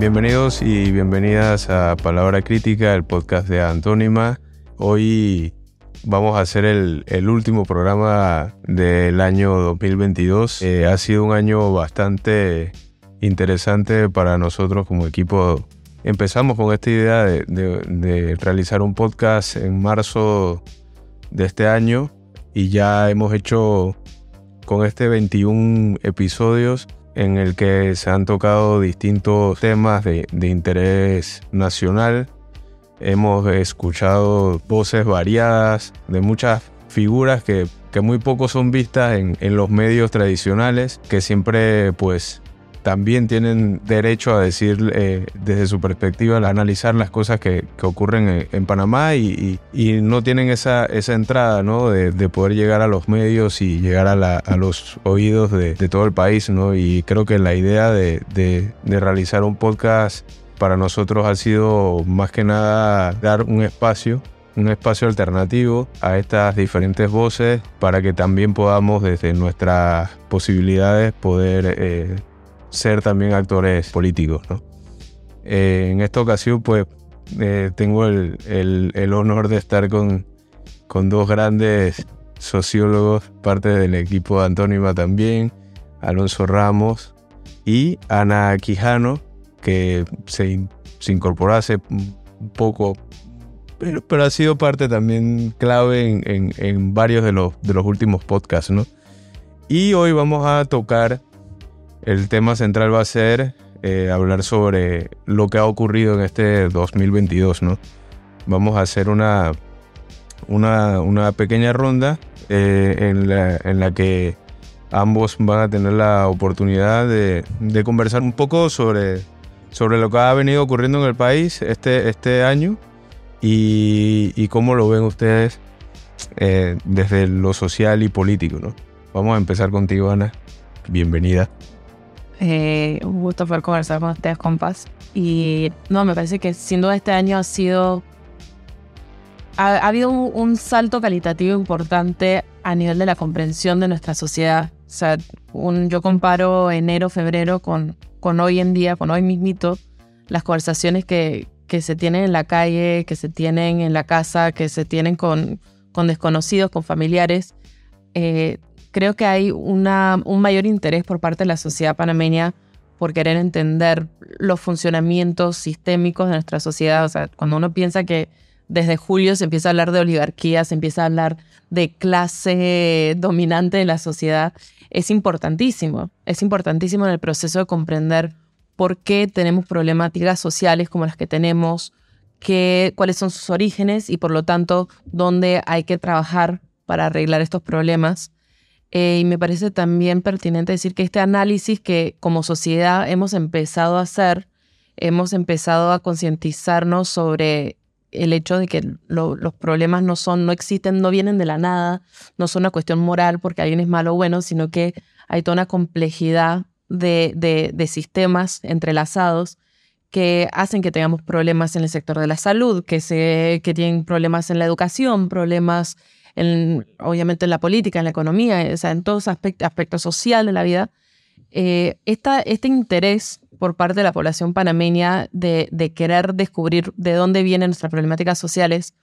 Bienvenidos y bienvenidas a Palabra Crítica, el podcast de Antónima. Hoy vamos a hacer el, último programa del año 2022. Eh, ha sido un año bastante interesante para nosotros como equipo. Empezamos con esta idea de realizar un podcast en marzo de este año y ya hemos hecho con este 21 episodios en el que se han tocado distintos temas de, interés nacional. Hemos escuchado voces variadas de muchas figuras que, muy poco son vistas en, en los medios tradicionales, que siempre pues también tienen derecho a decir eh, desde su perspectiva, a analizar las cosas que, ocurren en, Panamá y, no tienen esa, esa entrada ¿no? de, poder llegar a los medios y llegar a, los oídos de, todo el país. ¿no? Y creo que la idea de, realizar un podcast para nosotros ha sido más que nada dar un espacio un espacio alternativo a estas diferentes voces para que también podamos desde nuestras posibilidades poder eh, ser también actores políticos. ¿no? Eh, en esta ocasión, pues, eh, tengo el, el, honor de estar con, con dos grandes sociólogos, parte del equipo de Antónima también, Alonso Ramos y Ana Quijano, que se, se incorporó hace un poco, pero, pero, ha sido parte también clave en, en, en varios de los, de los últimos podcasts, ¿no? Y hoy vamos a tocar el tema central va a ser eh, hablar sobre lo que ha ocurrido en este 2022, ¿no? Vamos a hacer una, una, pequeña ronda eh, en, la, que ambos van a tener la oportunidad de, conversar un poco sobre, sobre lo que ha venido ocurriendo en el país este, este año y, cómo lo ven ustedes eh, desde lo social y político, ¿no? Vamos a empezar contigo, Ana. Bienvenida. Eh, un gusto poder conversar con ustedes, compas. Y no, me parece que sin duda este año ha sido. Ha, habido un, salto calitativo importante a nivel de la comprensión de nuestra sociedad. O sea, un, yo comparo enero, febrero con, con hoy en día, con hoy mismito, las conversaciones que, que se tienen en la calle, que se tienen en la casa, que se tienen con, con desconocidos, con familiares. Eh, creo que hay una, un mayor interés por parte de la sociedad panameña por querer entender los funcionamientos sistémicos de nuestra sociedad. O sea, cuando uno piensa que desde julio se empieza a hablar de oligarquía, se empieza a hablar de clase dominante de la sociedad, es importantísimo. Es importantísimo en el proceso de comprender por qué tenemos problemáticas sociales como las que tenemos, qué, cuáles son sus orígenes y por lo tanto dónde hay que trabajar para arreglar estos problemas. Eh, y me parece también pertinente decir que este análisis que como sociedad hemos empezado a hacer, hemos empezado a concientizarnos sobre el hecho de que los problemas no son, no existen, no vienen de la nada, no son una cuestión moral porque alguien es malo o bueno, sino que hay toda una complejidad de, de, de sistemas entrelazados que hacen que tengamos problemas en el sector de la salud, que, se, que tienen problemas en la educación, problemas obviamente en la política, en la economía, o sea, en todos aspectos, aspectos sociales de la vida, eh, este interés por parte de la población panameña de, querer descubrir de dónde vienen nuestras problemáticas sociales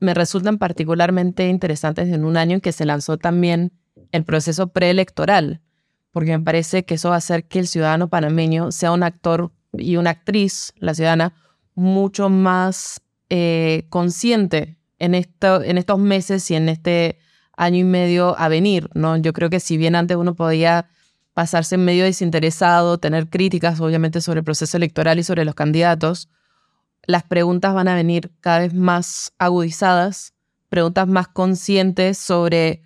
me resultan particularmente interesantes en un año en que se lanzó también el proceso preelectoral, porque me parece que eso va a hacer que el ciudadano panameño sea un actor y una actriz, la ciudadana, mucho más eh, consciente en, esto, en estos meses y en este año y medio a venir, ¿no? Yo creo que si bien antes uno podía pasarse en medio desinteresado, tener críticas obviamente sobre el proceso electoral y sobre los candidatos, las preguntas van a venir cada vez más agudizadas, preguntas más conscientes sobre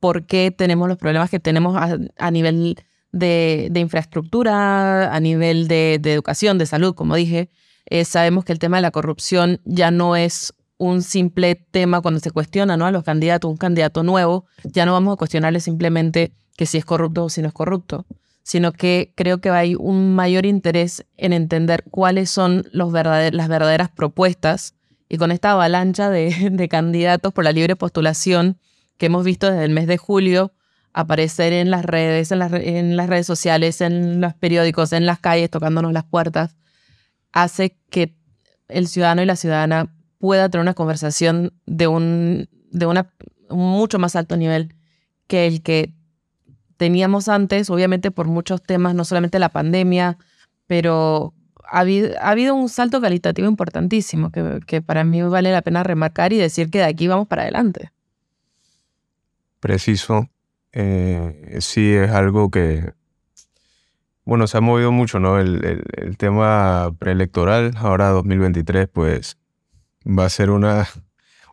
por qué tenemos los problemas que tenemos a, nivel de, infraestructura, a nivel de, educación, de salud, como dije. Eh, sabemos que el tema de la corrupción ya no es un simple tema cuando se cuestiona ¿no? a los candidatos, un candidato nuevo, ya no vamos a cuestionarle simplemente que si es corrupto o si no es corrupto, sino que creo que hay un mayor interés en entender cuáles son las verdaderas propuestas y con esta avalancha de, candidatos por la libre postulación que hemos visto desde el mes de julio aparecer en las redes, en las redes sociales, en los periódicos, en las calles, tocándonos las puertas, hace que el ciudadano y la ciudadana pueda tener una conversación de un, de una, mucho más alto nivel que el que teníamos antes, obviamente por muchos temas, no solamente la pandemia, pero ha habido, un salto cualitativo importantísimo que, que, para mí vale la pena remarcar y decir que de aquí vamos para adelante. Preciso. Eh, sí, es algo que, bueno, se ha movido mucho, ¿no? El, tema preelectoral, ahora 2023, pues va a ser una,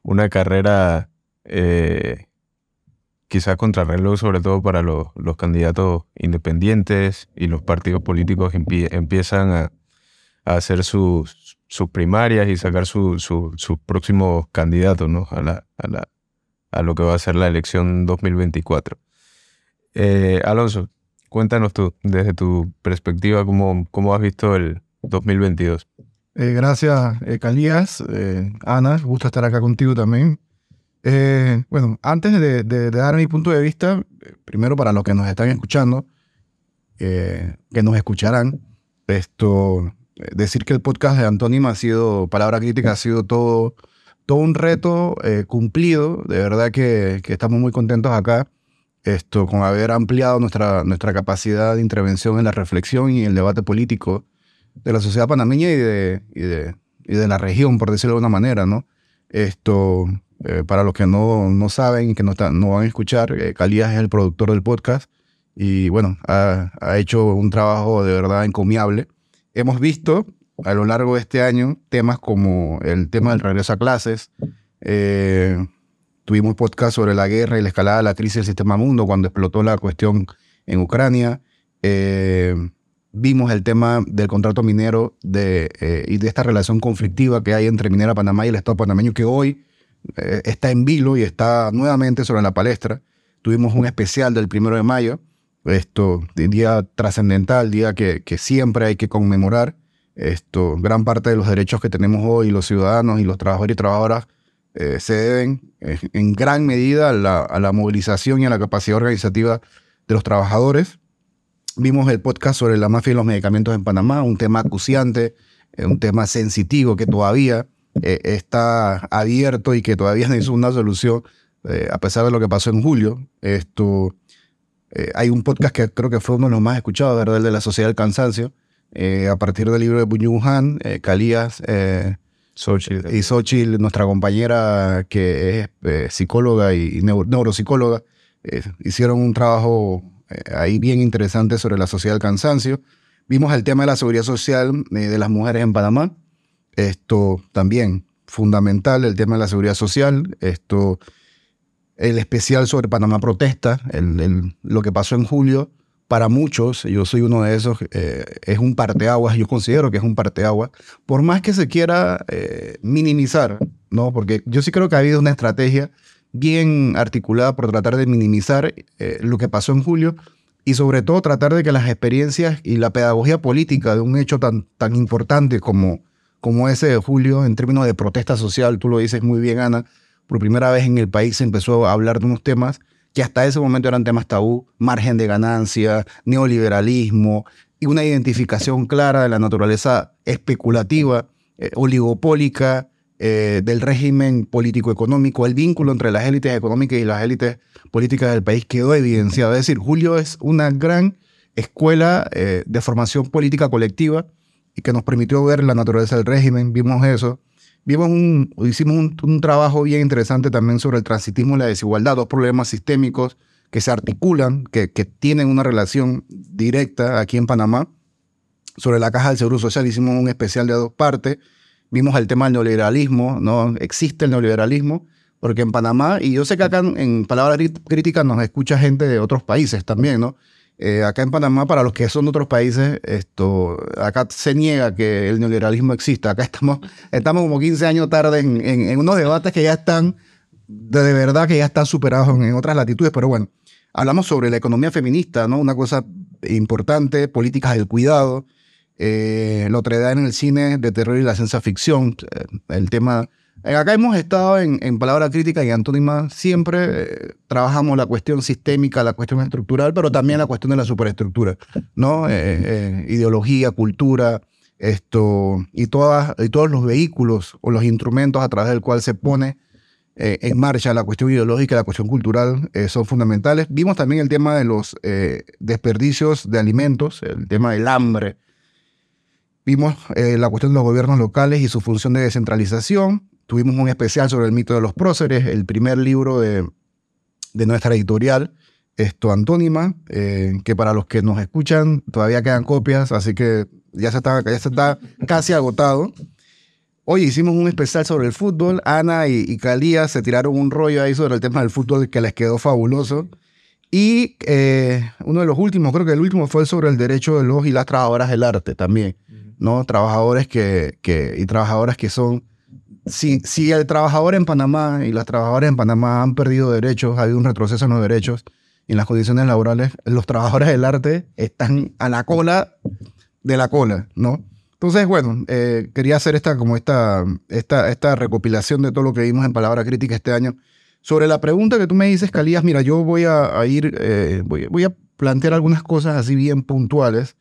una carrera eh, quizás contrarreloj, sobre todo para los, los, candidatos independientes y los partidos políticos empiezan a, a hacer sus, sus, primarias y sacar sus próximos candidatos ¿no? a, la, a, la, a, lo que va a ser la elección 2024. Eh, Alonso, cuéntanos tú, desde tu perspectiva, cómo, cómo has visto el 2022. Eh, gracias, eh, Calías. Eh, Ana, gusto estar acá contigo también. Eh, bueno, antes de, dar mi punto de vista, eh, primero para los que nos están escuchando, eh, que nos escucharán, esto, decir que el podcast de Antónima ha sido, palabra crítica, ha sido todo, todo un reto cumplido. De verdad que, que, estamos muy contentos acá, esto, con haber ampliado nuestra, nuestra capacidad de intervención en la reflexión y el debate político de la sociedad panameña y de, y de, y de la región, por decirlo de una manera, ¿no? Esto, eh, para los que no, no saben y que no, no van a escuchar, eh, Calías es el productor del podcast y bueno, ha, ha, hecho un trabajo de verdad encomiable. Hemos visto a lo largo de este año temas como el tema del regreso a clases. Eh, tuvimos podcast sobre la guerra y la escalada de la crisis del sistema mundo cuando explotó la cuestión en Ucrania. Vimos el tema del contrato minero de, y de esta relación conflictiva que hay entre Minera Panamá y el Estado panameño que hoy eh, está en vilo y está nuevamente sobre la palestra. Tuvimos un especial del primero de mayo, esto, día trascendental, día que, que, siempre hay que conmemorar. Esto, gran parte de los derechos que tenemos hoy, los ciudadanos y los trabajadores y trabajadoras, eh, se deben eh, en gran medida a la, a la, movilización y a la capacidad organizativa de los trabajadores. Vimos el podcast sobre la mafia y los medicamentos en Panamá, un tema acuciante, un tema sensitivo que todavía eh, está abierto y que todavía necesita una solución, eh, a pesar de lo que pasó en julio. Esto, eh, hay un podcast que creo que fue uno de los más escuchados, ¿verdad? El de la Sociedad del Cansancio, a partir del libro de Bunyung Han, Calías y Xochitl, nuestra compañera que es psicóloga y neuropsicóloga, hicieron un trabajo ahí bien interesante sobre la sociedad del cansancio. Vimos el tema de la seguridad social de las mujeres en Panamá. Esto también, fundamental, el tema de la seguridad social. Esto, el especial sobre Panamá Protesta, el, lo que pasó en julio, para muchos, yo soy uno de esos, eh, es un parteaguas, yo considero que es un parteaguas, por más que se quiera eh, minimizar, ¿no? Porque yo sí creo que ha habido una estrategia bien articulada por tratar de minimizar eh, lo que pasó en julio y sobre todo tratar de que las experiencias y la pedagogía política de un hecho tan, tan importante como como ese de julio en términos de protesta social, tú lo dices muy bien, Ana, por primera vez en el país se empezó a hablar de unos temas que hasta ese momento eran temas tabú, margen de ganancia, neoliberalismo y una identificación clara de la naturaleza especulativa, eh, oligopólica eh, del régimen político-económico, el vínculo entre las élites económicas y las élites políticas del país quedó evidenciado. Es decir, Julio es una gran escuela eh, de formación política colectiva y que nos permitió ver la naturaleza del régimen, vimos eso. Vimos un, hicimos un, trabajo bien interesante también sobre el transitismo y la desigualdad, dos problemas sistémicos que se articulan, que, que tienen una relación directa aquí en Panamá. Sobre la caja del Seguro Social hicimos un especial de dos partes. Vimos el tema del neoliberalismo, ¿no? Existe el neoliberalismo, porque en Panamá, y yo sé que acá en Palabras Críticas nos escucha gente de otros países también, ¿no? Eh, acá en Panamá, para los que son de otros países, esto, acá se niega que el neoliberalismo exista. Acá estamos, estamos como 15 años tarde en, en, unos debates que ya están, de, verdad que ya están superados en, otras latitudes. Pero bueno, hablamos sobre la economía feminista, ¿no? Una cosa importante, políticas del cuidado, eh, la otredad en el cine de terror y la ciencia ficción, eh, el tema eh, acá hemos estado en, en palabra crítica y antónima, siempre eh, trabajamos la cuestión sistémica, la cuestión estructural, pero también la cuestión de la superestructura, ¿no? Eh, ideología, cultura, esto, y, todas, y todos los vehículos o los instrumentos a través del cual se pone eh, en marcha la cuestión ideológica la cuestión cultural eh, son fundamentales. Vimos también el tema de los eh, desperdicios de alimentos, el tema del hambre. Vimos la cuestión de los gobiernos locales y su función de descentralización. Tuvimos un especial sobre el mito de los próceres, el primer libro de, de nuestra editorial, esto Antónima, que para los que nos escuchan todavía quedan copias, así que ya se está, ya se está casi agotado. Hoy hicimos un especial sobre el fútbol. Ana y, y Calía se tiraron un rollo ahí sobre el tema del fútbol que les quedó fabuloso. Y eh, uno de los últimos, creo que el último fue sobre el derecho de los y las trabajadoras del arte también, ¿no? Trabajadores que, que, y trabajadoras que son... Si, si el trabajador en Panamá y las trabajadoras en Panamá han perdido derechos, ha habido un retroceso en los derechos y en las condiciones laborales, los trabajadores del arte están a la cola de la cola, ¿no? Entonces, bueno, eh, quería hacer esta, como esta, esta, esta recopilación de todo lo que vimos en Palabra Crítica este año. Sobre la pregunta que tú me dices, Calías, mira, yo voy a, ir, eh, voy, voy, a plantear algunas cosas así bien puntuales.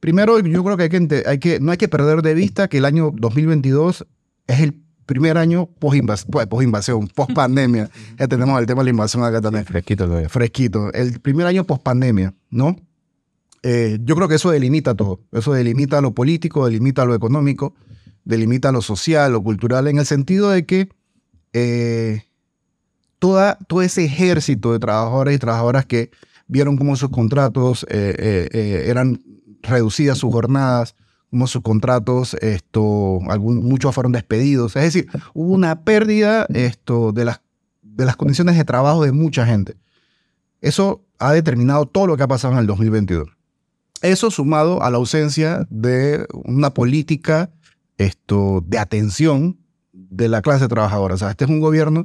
Primero, yo creo que, hay que, hay que no hay que perder de vista que el año 2022 es el primer añño post-invasión, post-pandemia. ya tenemos el tema de la invasión acá también. Fresquito todavía. Fresquito. El primer año post-pandemia, ¿no? Eh, yo creo que eso delimita todo. Eso delimita lo político, delimita lo económico, delimita lo social, lo cultural, en el sentido de que eh, toda, todo ese ejército de trabajadores y trabajadoras que vieron cómo sus contratos eh, eran reducidas sus jornadas, cómo sus contratos, esto, muchos fueron despedidos. Es decir, hubo una pérdida esto, de, las, de las condiciones de trabajo de mucha gente. Eso ha determinado todo lo que ha pasado en el 2022. Eso sumado a la ausencia de una política esto, de atención de la clase trabajadora. O sea, este es un gobierno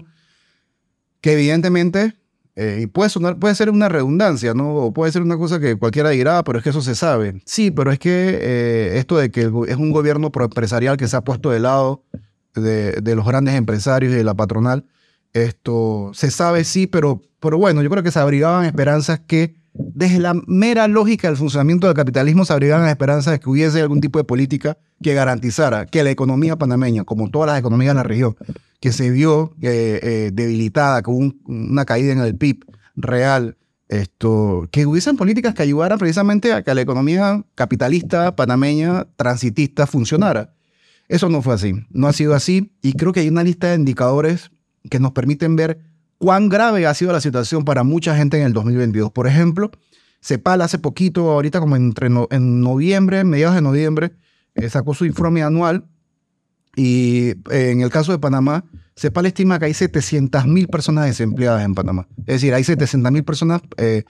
que evidentemente, eh, y puede, sonar, puede ser una redundancia, ¿no? O puede ser una cosa que cualquiera dirá, pero es que eso se sabe. Sí, pero es que eh, esto de que es un gobierno empresarial que se ha puesto de lado de, los grandes empresarios y de la patronal, esto se sabe, sí, pero, pero bueno, yo creo que se abrigaban esperanzas que desde la mera lógica del funcionamiento del capitalismo se abrigan las esperanzas de que hubiese algún tipo de política que garantizara que la economía panameña, como todas las economías de la región, que se vio eh, eh, debilitada con una caída en el PIB real, esto, que hubiesen políticas que ayudaran precisamente a que la economía capitalista panameña transitista funcionara. Eso no fue así, no ha sido así y creo que hay una lista de indicadores que nos permiten ver cuán grave ha sido la situación para mucha gente en el 2022. Por ejemplo, CEPAL hace poquito, ahorita como entre en noviembre, mediados de noviembre, eh, sacó su informe anual y eh, en el caso de Panamá, CEPAL estima que hay 700.000 personas desempleadas en Panamá. Es decir, hay 700.000 personas eh,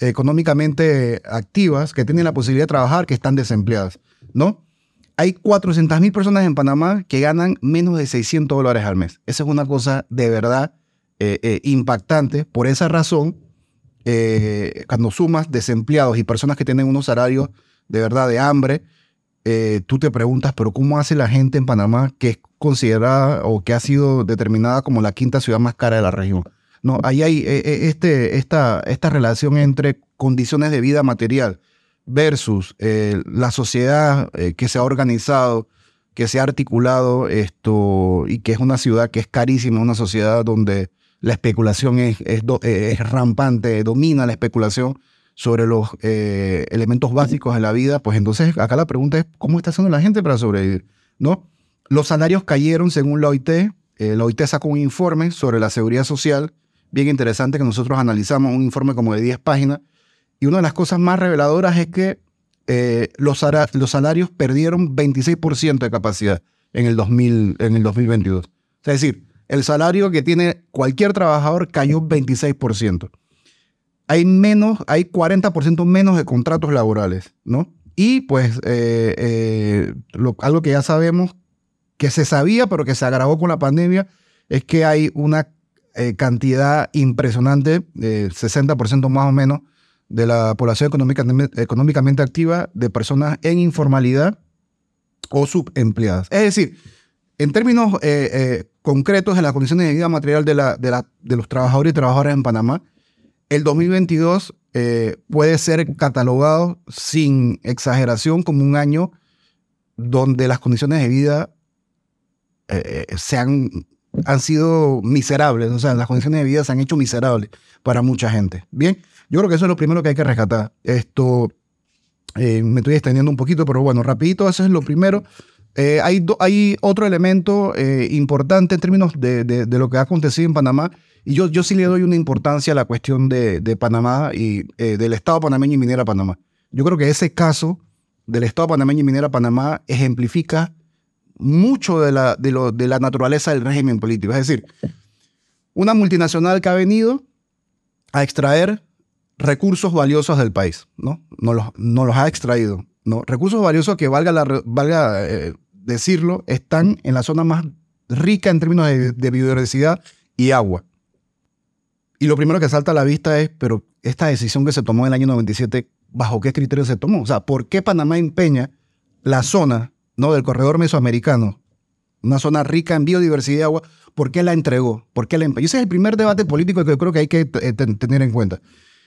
económicamente activas que tienen la posibilidad de trabajar que están desempleadas, ¿no? Hay 400.000 personas en Panamá que ganan menos de 600 dólares al mes. Esa es una cosa de verdad eh, eh, impactante. Por esa razón, eh, cuando sumas desempleados y personas que tienen unos salarios de verdad de hambre, tú te preguntas, pero ¿cómo hace la gente en Panamá que es considerada o que ha sido determinada como la quinta ciudad más cara de la región? No, ahí hay este, esta, esta relación entre condiciones de vida material versus eh, la sociedad eh, que se ha organizado, que se ha articulado esto y que es una ciudad que es carísima, una sociedad donde la especulación es, es, es rampante, domina la especulación sobre los eh, elementos básicos de la vida, pues entonces acá la pregunta es, ¿cómo está haciendo la gente para sobrevivir? ¿No? Los salarios cayeron según la OIT. la OIT sacó un informe sobre la seguridad social, bien interesante que nosotros analizamos, un informe como de 10 páginas, y una de las cosas más reveladoras es que eh, los, los, salarios perdieron 26% de capacidad en el, 2000, en el 2022. Es decir, el salario que tiene cualquier trabajador cayó 26%. Hay menos, hay 40% menos de contratos laborales, ¿no? Y pues eh, eh, algo que ya sabemos, que se sabía, pero que se agravó con la pandemia, es que hay una cantidad impresionante, 60% más o menos, de la población económicamente activa de personas en informalidad o subempleadas. Es decir, en términos eh, eh, concretos en las condiciones de vida material de, la, de, los trabajadores y trabajadoras en Panamá, el 2022 eh, puede ser catalogado sin exageración como un año donde las condiciones de vida eh, se han, han sido miserables, o sea, las condiciones de vida se han hecho miserables para mucha gente. Bien, yo creo que eso es lo primero que hay que rescatar. Esto, eh, me estoy extendiendo un poquito, pero bueno, rapidito, eso es lo primero. Eh, hay, hay otro elemento eh, importante en términos de, de, lo que ha acontecido en Panamá, y yo, yo sí le doy una importancia a la cuestión de, de Panamá y del Estado panameño y Minera Panamá. Yo creo que ese caso del Estado panameño y Minera Panamá ejemplifica mucho de la, de, lo, de la naturaleza del régimen político. Es decir, una multinacional que ha venido a extraer recursos valiosos del país, ¿no? No los, no los ha extraído, ¿no? Recursos valiosos que, valga, la, valga eh, decirlo, están en la zona más rica en términos de, biodiversidad y agua. Y lo primero que salta a la vista es, pero esta decisión que se tomó en el año 97, ¿bajo qué criterio se tomó? O sea, ¿por qué Panamá empeña la zona ¿no? del corredor mesoamericano, una zona rica en biodiversidad y agua, ¿por qué la entregó? ¿Por qué la empeñó? Ese es el primer debate político que yo creo que hay que eh, tener en cuenta.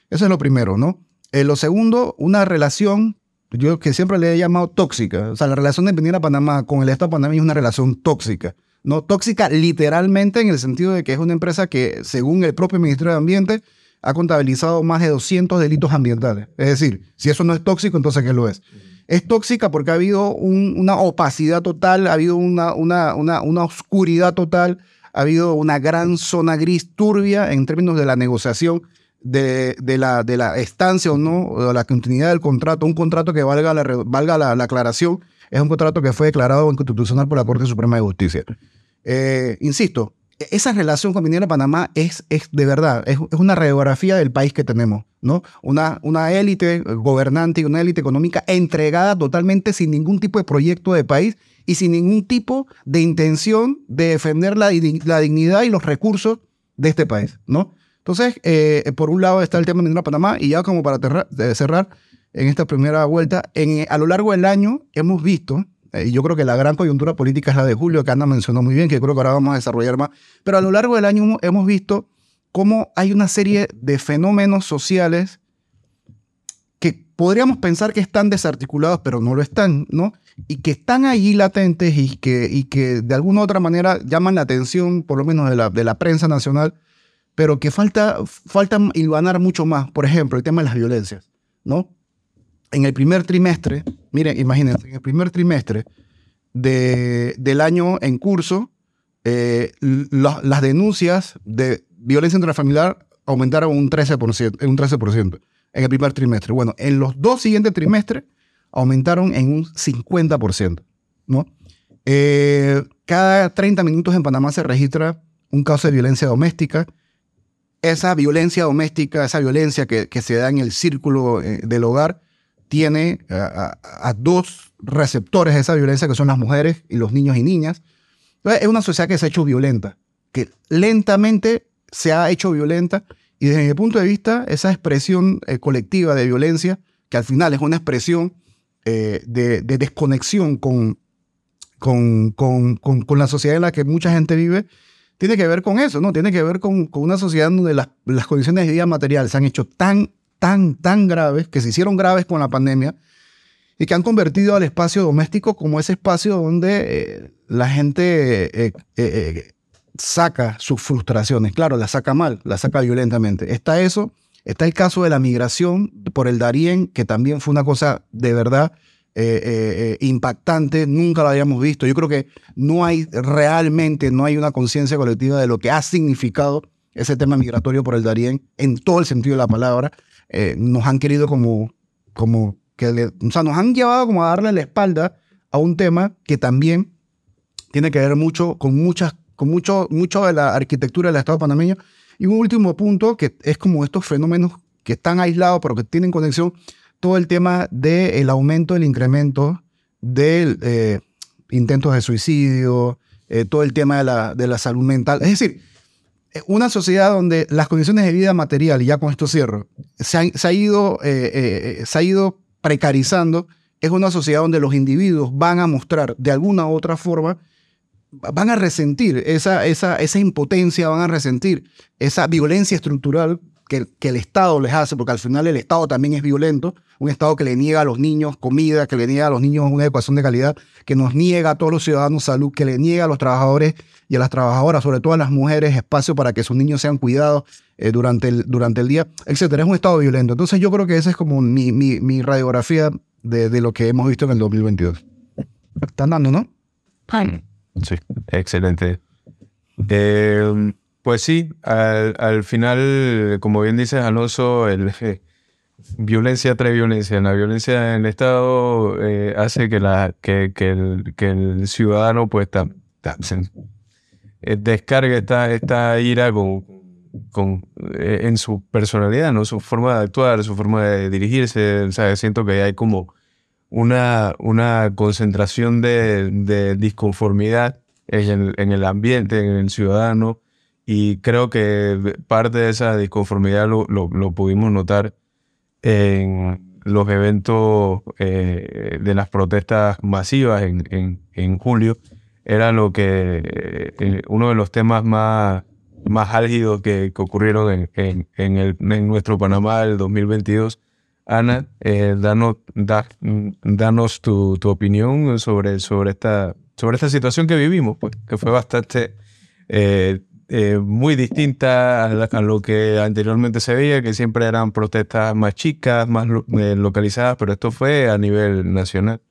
Eso es lo primero, ¿no? Eh, lo segundo, una relación, yo que siempre le he llamado tóxica. O sea, la relación de Pendiera Panamá con el Estado de Panamá es una relación tóxica. No tóxica literalmente en el sentido de que es una empresa que, según el propio Ministerio de Ambiente, ha contabilizado más de 200 delitos ambientales. Es decir, si eso no es tóxico, entonces ¿qué lo es? Es tóxica porque ha habido una opacidad total, ha habido una, una, una, oscuridad total, ha habido una gran zona gris turbia en términos de la negociación de, de, la, de la estancia o no, o la continuidad del contrato, un contrato que valga la, valga la, aclaración, es un contrato que fue declarado inconstitucional por la Corte Suprema de Justicia. Eh, insisto, esa relación con Minera Panamá es, de verdad, es, una radiografía del país que tenemos, ¿no? Una, élite gobernante y una élite económica entregada totalmente sin ningún tipo de proyecto de país y sin ningún tipo de intención de defender la, dignidad y los recursos de este país, ¿no? Entonces, eh, por un lado está el tema de Minera Panamá y ya como para cerrar en esta primera vuelta, en, a lo largo del año hemos visto, eh, yo creo que la gran coyuntura política es la de julio, que Ana mencionó muy bien, que creo que ahora vamos a desarrollar más, pero a lo largo del año hemos visto cómo hay una serie de fenómenos sociales que podríamos pensar que están desarticulados, pero no lo están, ¿no? Y que están allí latentes y que, y que de alguna u otra manera llaman la atención, por lo menos de la, de la prensa nacional, pero que falta, falta hilvanar mucho más. Por ejemplo, el tema de las violencias, ¿no? En el primer trimestre, miren, imagínense, en el primer trimestre de, del año en curso, eh, las denuncias de violencia intrafamiliar aumentaron un 13%, un 13% en el primer trimestre. Bueno, en los dos siguientes trimestres aumentaron en un 50%, ¿no? Eh, cada 30 minutos en Panamá se registra un caso de violencia doméstica esa violencia doméstica, esa violencia que, se da en el círculo eh, del hogar, tiene a, dos receptores de esa violencia, que son las mujeres y los niños y niñas. es una sociedad que se ha hecho violenta, que lentamente se ha hecho violenta, y desde mi punto de vista, esa expresión eh, colectiva de violencia, que al final es una expresión eh, de, desconexión con, con, con la sociedad en la que mucha gente vive, tiene que ver con eso, ¿no? Tiene que ver con, una sociedad donde las, condiciones de vida material se han hecho tan, tan, tan graves, que se hicieron graves con la pandemia, y que han convertido al espacio doméstico como ese espacio donde eh, la gente eh, eh, saca sus frustraciones. Claro, la saca mal, la saca violentamente. Está eso, está el caso de la migración por el Darién, que también fue una cosa de verdad eh, eh, eh, impactante, nunca lo habíamos visto. Yo creo que no hay realmente, no hay una conciencia colectiva de lo que ha significado ese tema migratorio por el Darién en todo el sentido de la palabra. Nos han querido como, como que, o sea, nos han llevado como a darle la espalda a un tema que también tiene que ver mucho con muchas, con mucho, mucho de la arquitectura del Estado panameño. Y un último punto que es como estos fenómenos que están aislados pero que tienen conexión todo el tema del aumento, del incremento de eh, intentos de suicidio, eh, todo el tema de la, de la salud mental. Es decir, eh, una sociedad donde las condiciones de vida material, y ya con esto cierro, se, ha, ido, se ha ido precarizando, es una sociedad donde los individuos van a mostrar de alguna u otra forma, van a resentir esa, esa, esa impotencia, van a resentir esa violencia estructural que, que el Estado les hace, porque al final el Estado también es violento, un Estado que le niega a los niños comida, que le niega a los niños una educación de calidad, que nos niega a todos los ciudadanos salud, que le niega a los trabajadores y a las trabajadoras, sobre todo a las mujeres, espacio para que sus niños sean cuidados eh, durante, el, durante el día, etcétera. Es un Estado violento. Entonces yo creo que esa es como mi, mi, mi radiografía de, de, lo que hemos visto en el 2022. Están dando, ¿no? Sí, excelente. Eh, pues sí, al, al, final, como bien dices, Alonso, el, eh, violencia trae violencia. La violencia en el Estado eh, hace que, el, ciudadano pues eh, descargue esta, ira con, eh, en su personalidad, ¿no? su forma de actuar, su forma de dirigirse. O sea, siento que hay como una, concentración de, disconformidad en el, en el ambiente, en el ciudadano. Y creo que parte de esa disconformidad lo, lo, lo pudimos notar en los eventos eh, de las protestas masivas en, julio. Era lo que eh, uno de los temas más, más álgidos que, ocurrieron en, en, nuestro Panamá del 2022. Ana, eh, danos, da, danos tu, tu, opinión sobre, sobre, esta, sobre esta situación que vivimos, pues, que fue bastante eh, eh, muy distinta a, a, lo que anteriormente se veía, que siempre eran protestas más chicas, más lo, eh, localizadas, pero esto fue a nivel nacional.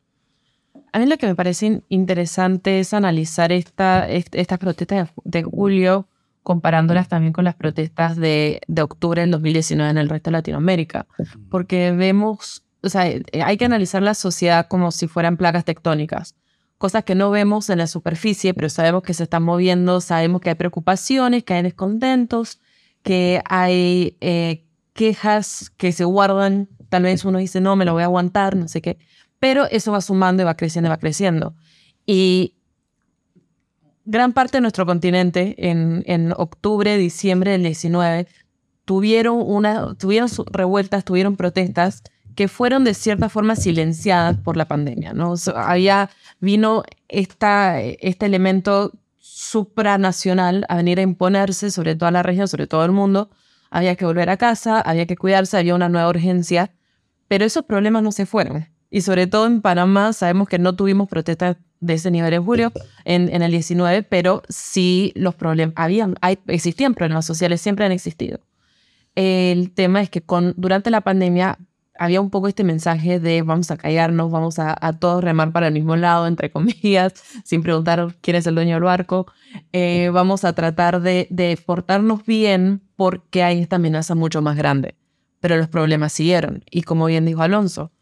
A mí lo que me parece interesante es analizar esta, estas protestas de julio comparándolas también con las protestas de, de octubre del 2019 en el resto de Latinoamérica, porque vemos, o sea, hay que analizar la sociedad como si fueran placas tectónicas cosas que no vemos en la superficie, pero sabemos que se están moviendo, sabemos que hay preocupaciones, que hay descontentos, que hay eh, quejas que se guardan, tal vez uno dice, no, me lo voy a aguantar, no sé qué, pero eso va sumando y va creciendo y va creciendo. Y gran parte de nuestro continente en, en octubre, diciembre del 19, tuvieron, una, tuvieron revueltas, tuvieron protestas que fueron de cierta forma silenciadas por la pandemia. ¿no? Había, vino esta, este elemento supranacional a venir a imponerse sobre toda la región, sobre todo el mundo. Había que volver a casa, había que cuidarse, había una nueva urgencia, pero esos problemas no se fueron. Y sobre todo en Panamá sabemos que no tuvimos protestas de ese nivel en julio, en, el 19, pero sí los problemas, habían, existían problemas sociales, siempre han existido. El tema es que con, durante la pandemia había un poco este mensaje de vamos a callarnos, vamos a, a, todos remar para el mismo lado, entre comillas, sin preguntar quién es el dueño del barco. Eh, vamos a tratar de, de, portarnos bien porque hay esta amenaza mucho más grande. Pero los problemas siguieron. Y como bien dijo Alonso,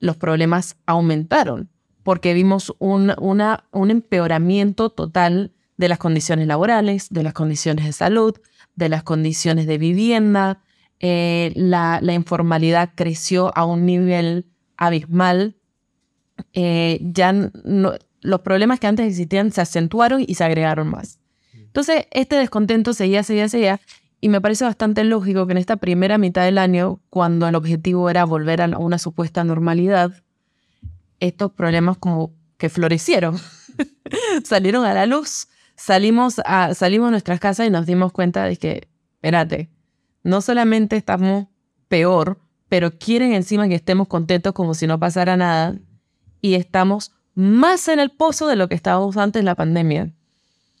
los problemas aumentaron porque vimos un, una, un empeoramiento total de las condiciones laborales, de las condiciones de salud, de las condiciones de vivienda, eh, la, la, informalidad creció a un nivel abismal. Eh, ya no, los problemas que antes existían se acentuaron y se agregaron más. Entonces, este descontento seguía, seguía, seguía. Y me parece bastante lógico que en esta primera mitad del año, cuando el objetivo era volver a una supuesta normalidad, estos problemas como que florecieron, salieron a la luz, salimos a, salimos a nuestras casas y nos dimos cuenta de que, espérate, no solamente estamos peor, pero quieren encima que estemos contentos como si no pasara nada y estamos más en el pozo de lo que estábamos antes de la pandemia.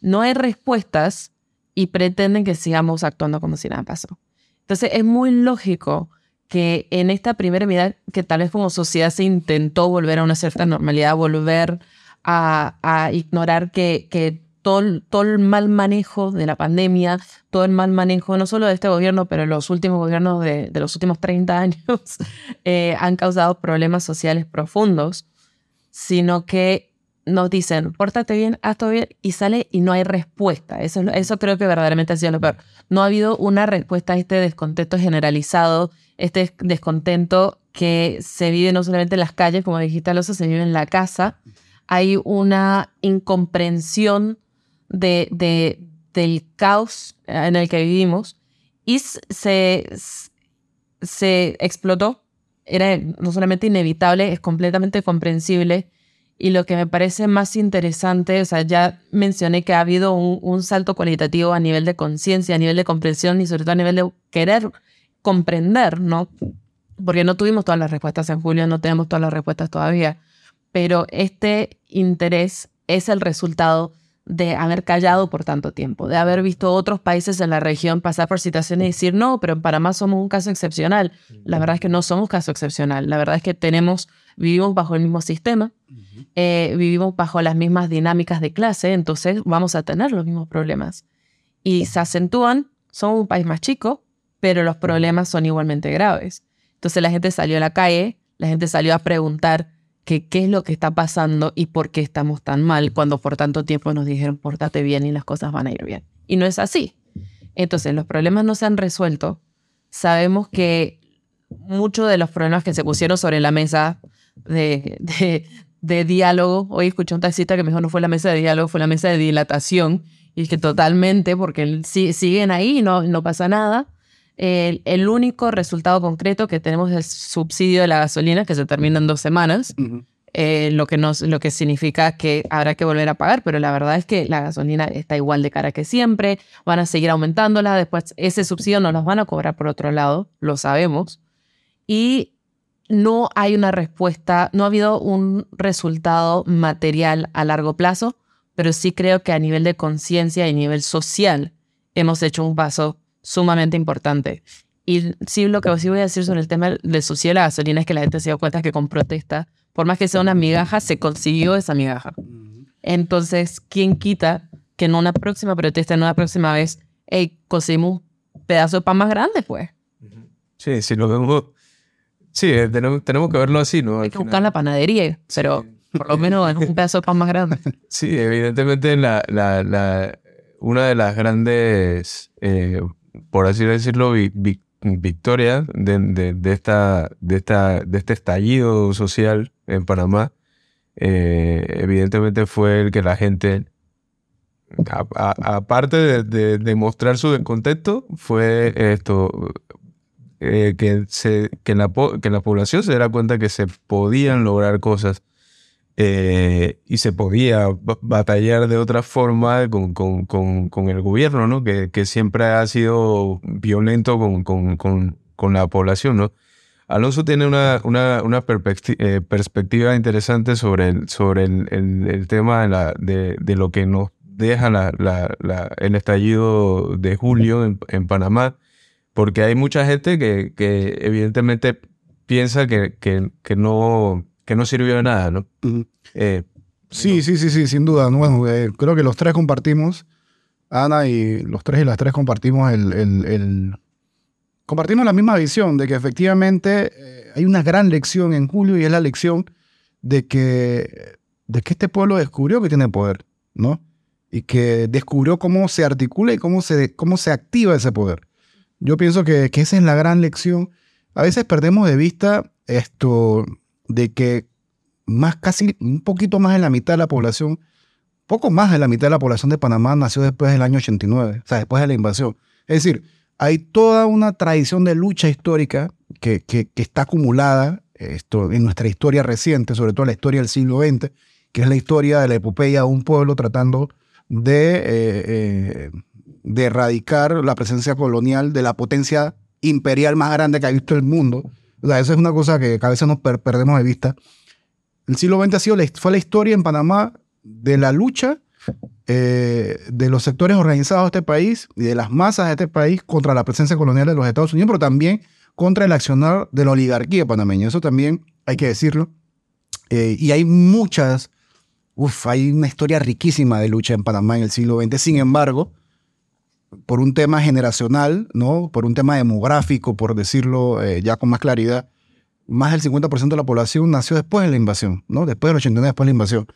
No hay respuestas y pretenden que sigamos actuando como si nada pasó. Entonces es muy lógico que en esta primera medida que tal vez como sociedad se intentó volver a una cierta normalidad, volver a, ignorar que todo, todo, el mal manejo de la pandemia, todo el mal manejo no solo de este gobierno, pero los últimos gobiernos de, de los últimos 30 años eh, han causado problemas sociales profundos, sino que nos dicen, pórtate bien, haz todo bien, y sale y no hay respuesta. Eso, eso creo que verdaderamente ha sido lo peor. No ha habido una respuesta a este descontento generalizado, este descontento que se vive no solamente en las calles, como dijiste, Alonso, se vive en la casa. Hay una incomprensión de, de, del caos en el que vivimos y se, se explotó. Era no solamente inevitable, es completamente comprensible Y lo que me parece más interesante, o sea, ya mencioné que ha habido un salto cualitativo a nivel de conciencia, a nivel de comprensión y sobre todo a nivel de querer comprender, ¿no? Porque no tuvimos todas las respuestas en julio, no tenemos todas las respuestas todavía, pero este interés es el resultado de haber callado por tanto tiempo, de haber visto otros países en la región pasar por situaciones y decir, no, pero en Panamá somos un caso excepcional. La verdad es que no somos caso excepcional. La verdad es que tenemos, vivimos bajo el mismo sistema, eh, vivimos bajo las mismas dinámicas de clase, entonces vamos a tener los mismos problemas. Y se acentúan, somos un país más chico, pero los problemas son igualmente graves. Entonces la gente salió a la calle, la gente salió a preguntar, qué es lo que está pasando y por qué estamos tan mal cuando por tanto tiempo nos dijeron pórtate bien y las cosas van a ir bien. Y no es así. Entonces los problemas no se han resuelto. Sabemos que muchos de los problemas que se pusieron sobre la mesa de, de, de diálogo, hoy escuché un taxista que mejor no fue la mesa de diálogo, fue la mesa de dilatación, y es que totalmente, porque siguen ahí no, no pasa nada. El, único resultado concreto que tenemos es el subsidio de la gasolina, que se termina en dos semanas, eh, lo, que nos, lo que significa que habrá que volver a pagar, pero la verdad es que la gasolina está igual de cara que siempre, van a seguir aumentándola, después ese subsidio nos los van a cobrar por otro lado, lo sabemos, y no hay una respuesta, no ha habido un resultado material a largo plazo, pero sí creo que a nivel de conciencia y nivel social hemos hecho un paso sumamente importante. Y sí, lo que sí voy a decir sobre el tema del subsidio de la gasolina es que la gente se dio cuenta que con protesta, por más que sea una migaja, se consiguió esa migaja. Entonces, ¿quién quita que en una próxima protesta, en una próxima vez, hey, conseguimos un pedazo de pan más grande, pues? Sí, sí, lo vemos. Sí, eh, tenemos, tenemos que verlo así, ¿no? Hay que buscar la panadería, pero por lo menos un pedazo de pan más grande. Sí, evidentemente la, la, la, una de las grandes eh, por así decirlo, victoria de, esta, de, esta, de este estallido social en Panamá, eh, evidentemente fue el que la gente, aparte de, demostrar su descontento, fue esto, eh, que, se, que, la, que la población se diera cuenta que se podían lograr cosas eh, y se podía batallar de otra forma con, con, con, el gobierno, ¿no? Que, que, siempre ha sido violento con, la población, ¿no? Alonso tiene una, una, una eh, perspectiva interesante sobre el, sobre el, el, tema de, la, de, de, lo que nos deja la, la, el estallido de julio en, en, Panamá, porque hay mucha gente que, que evidentemente piensa que, que, que no que no sirvió de nada, ¿no? Eh, sí, sí, sí, sí, sin duda. Bueno, eh, creo que los tres compartimos, Ana y los tres y las tres compartimos el, el, compartimos la misma visión de que efectivamente eh, hay una gran lección en julio y es la lección de que, de que este pueblo descubrió que tiene poder, ¿no? Y que descubrió cómo se articula y cómo se, cómo se activa ese poder. Yo pienso que, que esa es la gran lección. A veces perdemos de vista esto, de que más casi un poquito más de la mitad de la población, poco más de la mitad de la población de Panamá nació después del año 89, o sea, después de la invasión. Es decir, hay toda una tradición de lucha histórica que, que, está acumulada esto, en nuestra historia reciente, sobre todo la historia del siglo XX, que es la historia de la epopeya de un pueblo tratando de, eh, eh, de erradicar la presencia colonial de la potencia imperial más grande que ha visto el mundo, o sea, eso es una cosa que a veces nos perdemos de vista. El siglo XX ha sido fue la historia en Panamá de la lucha eh, de los sectores organizados de este país y de las masas de este país contra la presencia colonial de los Estados Unidos, pero también contra el accionar de la oligarquía panameña. Eso también hay que decirlo. Eh, y hay muchas, uff, hay una historia riquísima de lucha en Panamá en el siglo XX. Sin embargo, por un tema generacional, ¿no? por un tema demográfico, por decirlo eh, ya con más claridad, más del 50% de la población nació después de la invasión, ¿no? después del 89, después de la invasión.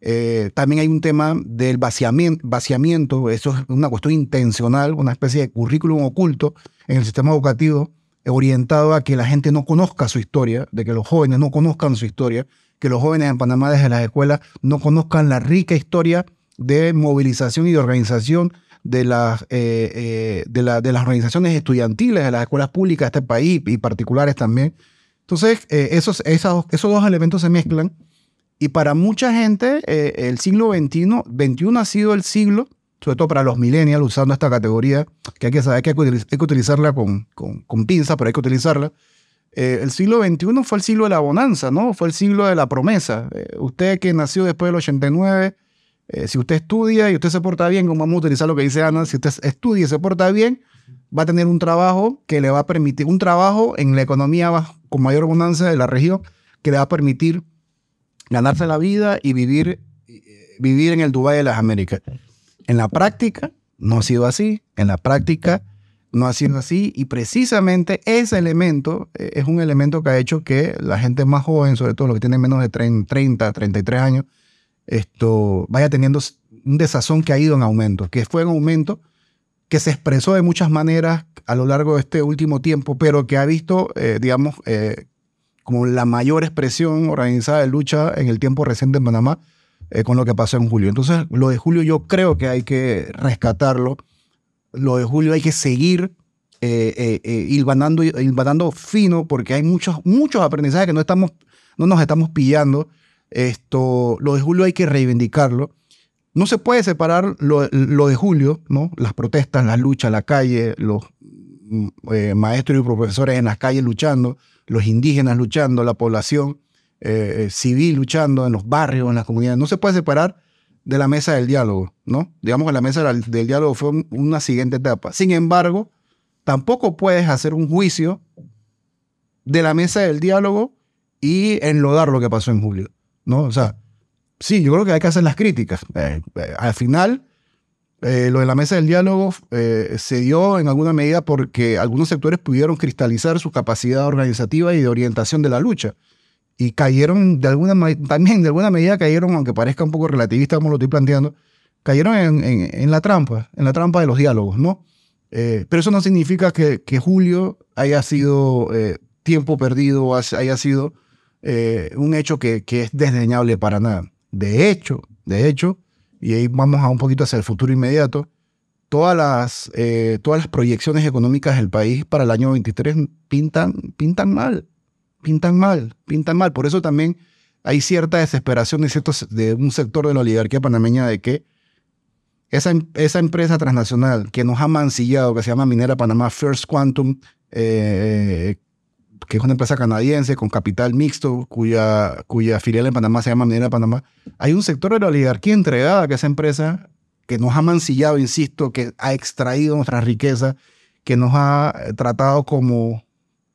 Eh, también hay un tema del vaciamiento, vaciamiento, eso es una cuestión intencional, una especie de currículum oculto en el sistema educativo orientado a que la gente no conozca su historia, de que los jóvenes no conozcan su historia, que los jóvenes en Panamá desde las escuelas no conozcan la rica historia de movilización y de organización de las, eh, eh, de, de, las organizaciones estudiantiles, de las escuelas públicas de este país y particulares también. Entonces, eh, esos, esos, dos elementos se mezclan Y para mucha gente, eh, el siglo XXI, 21 ha sido el siglo, sobre todo para los millennials, usando esta categoría, que hay que saber que hay que, utilizarla con, con, con pinza, pero hay que utilizarla. Eh, el siglo XXI fue el siglo de la bonanza, ¿no? Fue el siglo de la promesa. Eh, usted que nació después del 89, si usted estudia y usted se porta bien, como vamos a utilizar lo que dice Ana, si usted estudia y se porta bien, va a tener un trabajo que le va a permitir, un trabajo en la economía con mayor bonanza de la región, que le va a permitir ganarse la vida y vivir, vivir en el Dubái de las Américas. En la práctica no ha sido así, en la práctica no ha sido así y precisamente ese elemento eh, es un elemento que ha hecho que la gente más joven, sobre todo los que tienen menos de 30, 33 años, esto vaya teniendo un desazón que ha ido en aumento, que fue en aumento, que se expresó de muchas maneras a lo largo de este último tiempo, pero que ha visto, eh, digamos, eh, como la mayor expresión organizada de lucha en el tiempo reciente en Panamá eh, con lo que pasó en julio. Entonces, lo de julio yo creo que hay que rescatarlo. Lo de julio hay que seguir eh, eh, fino porque hay muchos, muchos aprendizajes que no, estamos, no nos estamos pillando. Esto, lo de julio hay que reivindicarlo. No se puede separar lo, de julio, ¿no? las protestas, la lucha, la calle, los mm, maestros y profesores en las calles luchando, los indígenas luchando, la población eh, eh, civil luchando en los barrios, en las comunidades. No se puede separar de la mesa del diálogo, ¿no? Digamos que la mesa del, diálogo fue una siguiente etapa. Sin embargo, tampoco puedes hacer un juicio de la mesa del diálogo y enlodar lo que pasó en julio, ¿no? O sea, sí, yo creo que hay que hacer las críticas. Eh, al final, lo de la mesa del diálogo se dio en alguna medida porque algunos sectores pudieron cristalizar su capacidad organizativa y de orientación de la lucha y cayeron de alguna también de alguna medida cayeron, aunque parezca un poco relativista como lo estoy planteando, cayeron en, en, la trampa, en la trampa de los diálogos, ¿no? Eh, pero eso no significa que, que Julio haya sido eh, tiempo perdido, haya sido eh, un hecho que, que, es desdeñable para nada. De hecho, de hecho, y ahí vamos a un poquito hacia el futuro inmediato, todas las, todas las proyecciones económicas del país para el año 23 pintan, pintan mal pintan mal, pintan mal. Por eso también hay cierta desesperación de, de un sector de la oligarquía panameña de que esa, esa empresa transnacional que nos ha mancillado, que se llama Minera Panamá First Quantum, eh, que es una empresa canadiense con capital mixto, cuya, cuya filial en Panamá se llama Minera Panamá, hay un sector de la oligarquía entregada que esa empresa que nos ha mancillado, insisto, que ha extraído nuestra riqueza, que nos ha tratado como,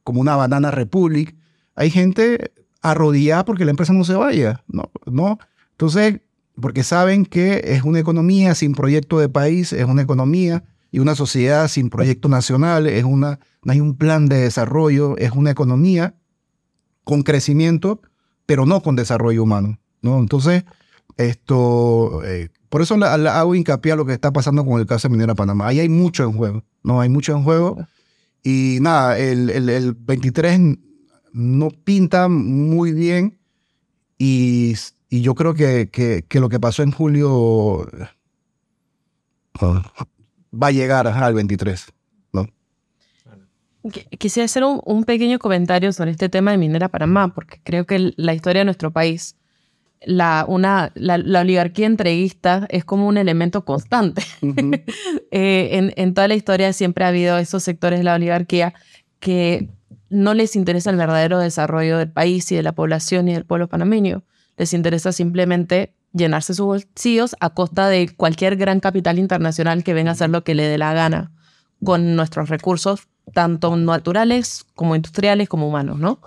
como una banana republic, hay gente arrodillada porque la empresa no se vaya, ¿no? ¿no? Entonces, porque saben que es una economía sin proyecto de país, es una economía y una sociedad sin proyecto nacional, es una, no hay un plan de desarrollo, es una economía con crecimiento, pero no con desarrollo humano, ¿no? Entonces, esto, eh, por eso hago hincapié a lo que está pasando con el caso de Minera Panamá. Ahí hay mucho en juego, ¿no? Hay mucho en juego. Y nada, el, el, el 23 no pinta muy bien y, yo creo que, que, lo que pasó en julio va a llegar al 23. ¿no? Quisiera hacer un, pequeño comentario sobre este tema de Minera Panamá, porque creo que la historia de nuestro país, la, una, la, oligarquía entreguista es como un elemento constante. Eh, en, en toda la historia siempre ha habido esos sectores de la oligarquía que no les interesa el verdadero desarrollo del país y de la población y del pueblo panameño. Les interesa simplemente llenarse sus bolsillos a costa de cualquier gran capital internacional que venga a hacer lo que le dé la gana con nuestros recursos, tanto naturales como industriales como humanos, ¿no?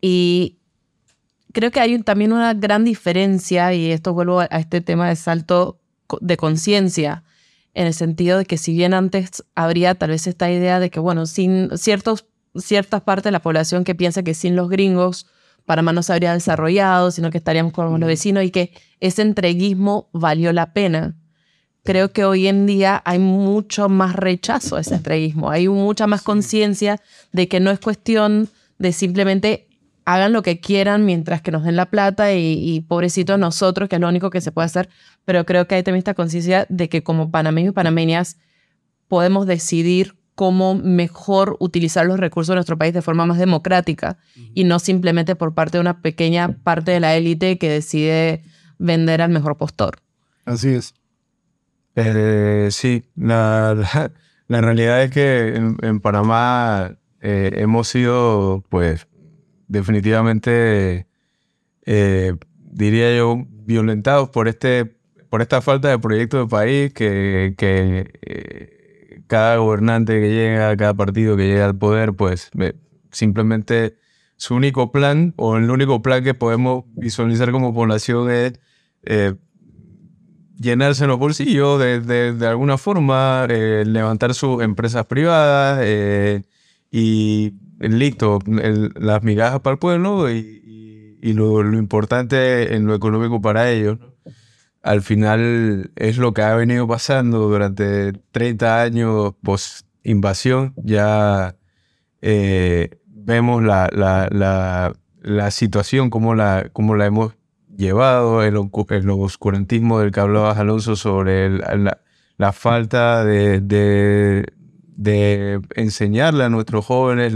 Y creo que hay también una gran diferencia, y esto vuelvo a este tema de salto de conciencia, en el sentido de que si bien antes habría tal vez esta idea de que, bueno, sin ciertos ciertas partes de la población que piensa que sin los gringos Panamá no se habría desarrollado, sino que estaríamos como los vecinos y que ese entreguismo valió la pena. Creo que hoy en día hay mucho más rechazo a ese entreguismo, hay mucha más conciencia de que no es cuestión de simplemente hagan lo que quieran mientras que nos den la plata y, y pobrecitos nosotros, que es lo único que se puede hacer, pero creo que hay también esta conciencia de que como panameños y panameñas podemos decidir cómo mejor utilizar los recursos de nuestro país de forma más democrática y no simplemente por parte de una pequeña parte de la élite que decide vender al mejor postor. Así es. Eh, sí, la, la, la realidad es que en, en Panamá eh, hemos sido, pues, definitivamente, eh, diría yo, violentados por, este, por esta falta de proyecto de país que, que eh, cada gobernante que llega, cada partido que llega al poder, pues me- simplemente su único plan o el único plan que podemos visualizar como población es eh, llenarse los bolsillos de, de- alguna forma, eh, levantar sus empresas privadas eh, y listo, las migajas para el pueblo y, lo, importante en lo económico para ellos. Al final es lo que ha venido pasando durante 30 años post invasión. Ya eh, vemos la, la, la, situación, cómo la, la hemos llevado, el, el oscurantismo del que hablabas, Alonso, sobre la, falta de, de, enseñarle a nuestros jóvenes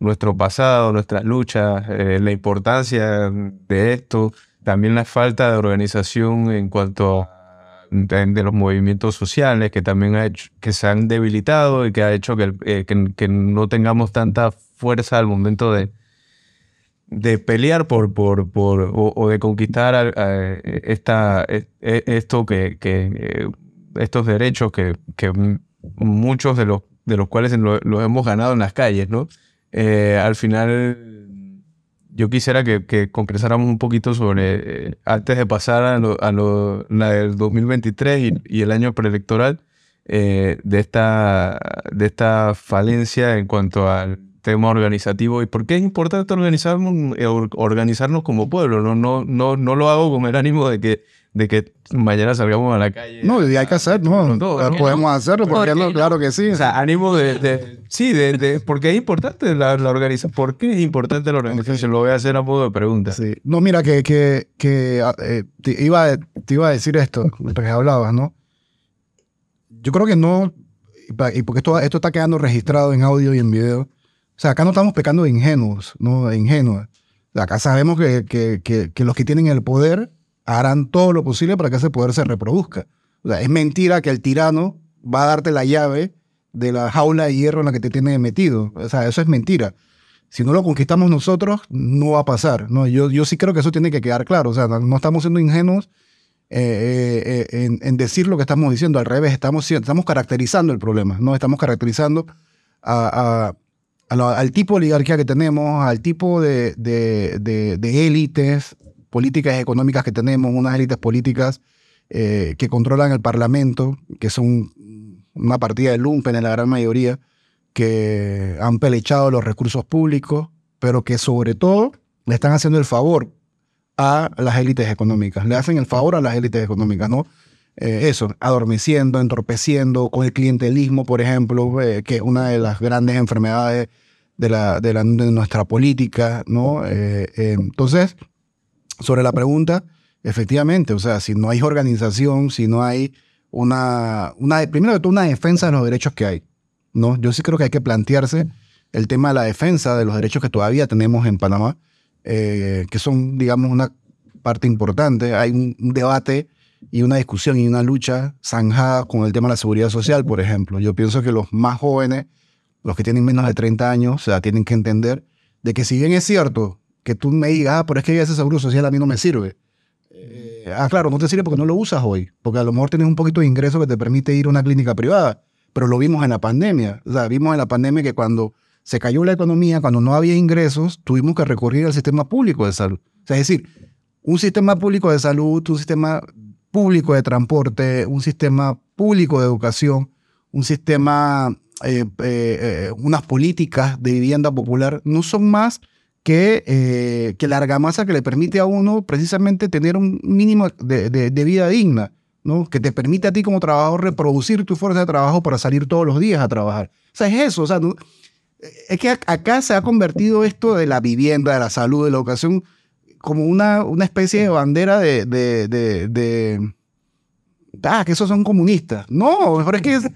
nuestro pasado, nuestras luchas, eh, la importancia de esto, también la falta de organización en cuanto a de, los movimientos sociales que también ha hecho, que se han debilitado y que ha hecho que, eh, no tengamos tanta fuerza al momento de, de pelear por, por, por o, de conquistar esta, e- e- esto que, eh, estos derechos que, muchos de los, de los cuales lo- los hemos ganado en las calles, ¿no? Eh, al final, yo quisiera que, que conversáramos un poquito sobre, eh, antes de pasar a, lo, a lo- la del 2023 y, y el año preelectoral, eh, de, esta, de esta falencia en cuanto al tema organizativo y por qué es importante organizarnos, eh, or- organizarnos como pueblo. No, no, no, no lo hago con el ánimo de que, de que mañana salgamos a la calle. No, y hay que hacer, ¿no? Todo, ¿no? Podemos hacerlo, porque ¿Por no, no? claro que sí. O sea, ánimo de, de- sí, de, de- porque es importante la, la organización. ¿Por qué es importante la organización? Lo voy a hacer a modo de pregunta. Sí. No, mira, que, que, que ah, eh, te, iba, te iba a decir esto mientras que hablabas, ¿no? Yo creo que no, y porque esto, esto está quedando registrado en audio y en video. O sea, acá no estamos pecando de ingenuos, ¿no? De ingenuos. Acá sabemos que, que, que, que los que tienen el poder harán todo lo posible para que ese poder se reproduzca. O sea, es mentira que el tirano va a darte la llave de la jaula de hierro en la que te tiene metido. O sea, eso es mentira si no lo conquistamos nosotros, no va a pasar. ¿no? Yo, yo sí creo que eso tiene que quedar claro. O sea, no, estamos siendo ingenuos eh, eh, eh, en, decir lo que estamos diciendo. Al revés, estamos, estamos caracterizando el problema. ¿no? Estamos caracterizando al tipo de oligarquía que tenemos, al tipo de élites políticas económicas que tenemos, unas élites políticas eh, que controlan el Parlamento, que son una partida de lumpen en la gran mayoría, que han pelechado los recursos públicos, pero que sobre todo le están haciendo el favor a las élites económicas, le hacen el favor a las élites económicas, ¿no? Eh, eso, adormeciendo, entorpeciendo, con el clientelismo, por ejemplo, eh, que es una de las grandes enfermedades de, la, de, la- nuestra política, ¿no? Entonces, sobre la pregunta, efectivamente, o sea, si no hay organización, si no hay una, primero de todo, una defensa de los derechos que hay, ¿no? Yo sí creo que hay que plantearse el tema de la defensa de los derechos que todavía tenemos en Panamá, eh, que son, digamos, una parte importante. Hay un, un debate y una discusión y una lucha zanjada con el tema de la seguridad social, por ejemplo. Yo pienso que los más jóvenes, los que tienen menos de 30 años, o sea, tienen que entender de que si bien es cierto que tú me digas, ah, pero es que ese seguro social a mí no me sirve. Eh, ah, claro, no te sirve porque no lo usas hoy, porque a lo mejor tienes un poquito de ingreso que te permite ir a una clínica privada, pero lo vimos en la pandemia. O sea, vimos en la pandemia que cuando se cayó la economía, cuando no había ingresos, tuvimos que recurrir al sistema público de salud. O sea, es decir, un sistema público de salud, un sistema público de transporte, un sistema público de educación, un sistema, eh, eh, unas políticas de vivienda popular, no son más que, eh, que la argamasa que le permite a uno precisamente tener un mínimo de, de- de vida digna, ¿no? que te permite a ti como trabajador reproducir tu fuerza de trabajo para salir todos los días a trabajar. O sea, es eso. O sea, no- es que ac- acá se ha convertido esto de la vivienda, de la salud, de la educación, como una, una especie de bandera de, de, de, de, ah, que esos son comunistas. No, pero es que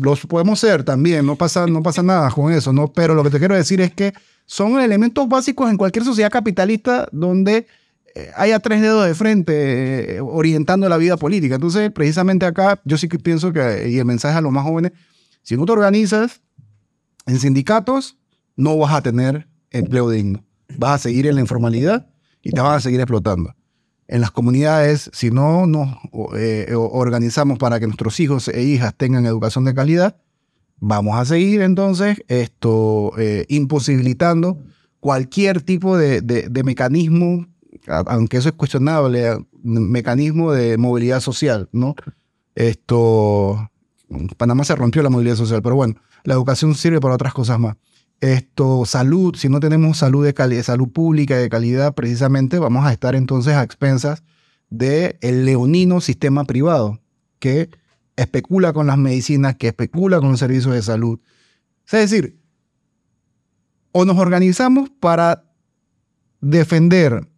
los podemos ser también, no pasa, no pasa nada con eso, ¿no? Pero lo que te quiero decir es que son elementos básicos en cualquier sociedad capitalista donde eh, haya tres dedos de frente eh, orientando la vida política. Entonces, precisamente acá, yo sí que pienso que, y el mensaje a los más jóvenes, si no te organizas en sindicatos, no vas a tener empleo digno. Vas a seguir en la informalidad y te van a seguir explotando en las comunidades, si no nos eh, organizamos para que nuestros hijos e hijas tengan educación de calidad, vamos a seguir entonces esto eh, imposibilitando cualquier tipo de, mecanismo, aunque eso es cuestionable, mecanismo de movilidad social, ¿no? Esto, Panamá se rompió la movilidad social, pero bueno, la educación sirve para otras cosas más esto, salud, si no tenemos salud de calidad, salud pública de calidad, precisamente vamos a estar entonces a expensas del el leonino sistema privado que especula con las medicinas, que especula con los servicios de salud. Es decir, o nos organizamos para defender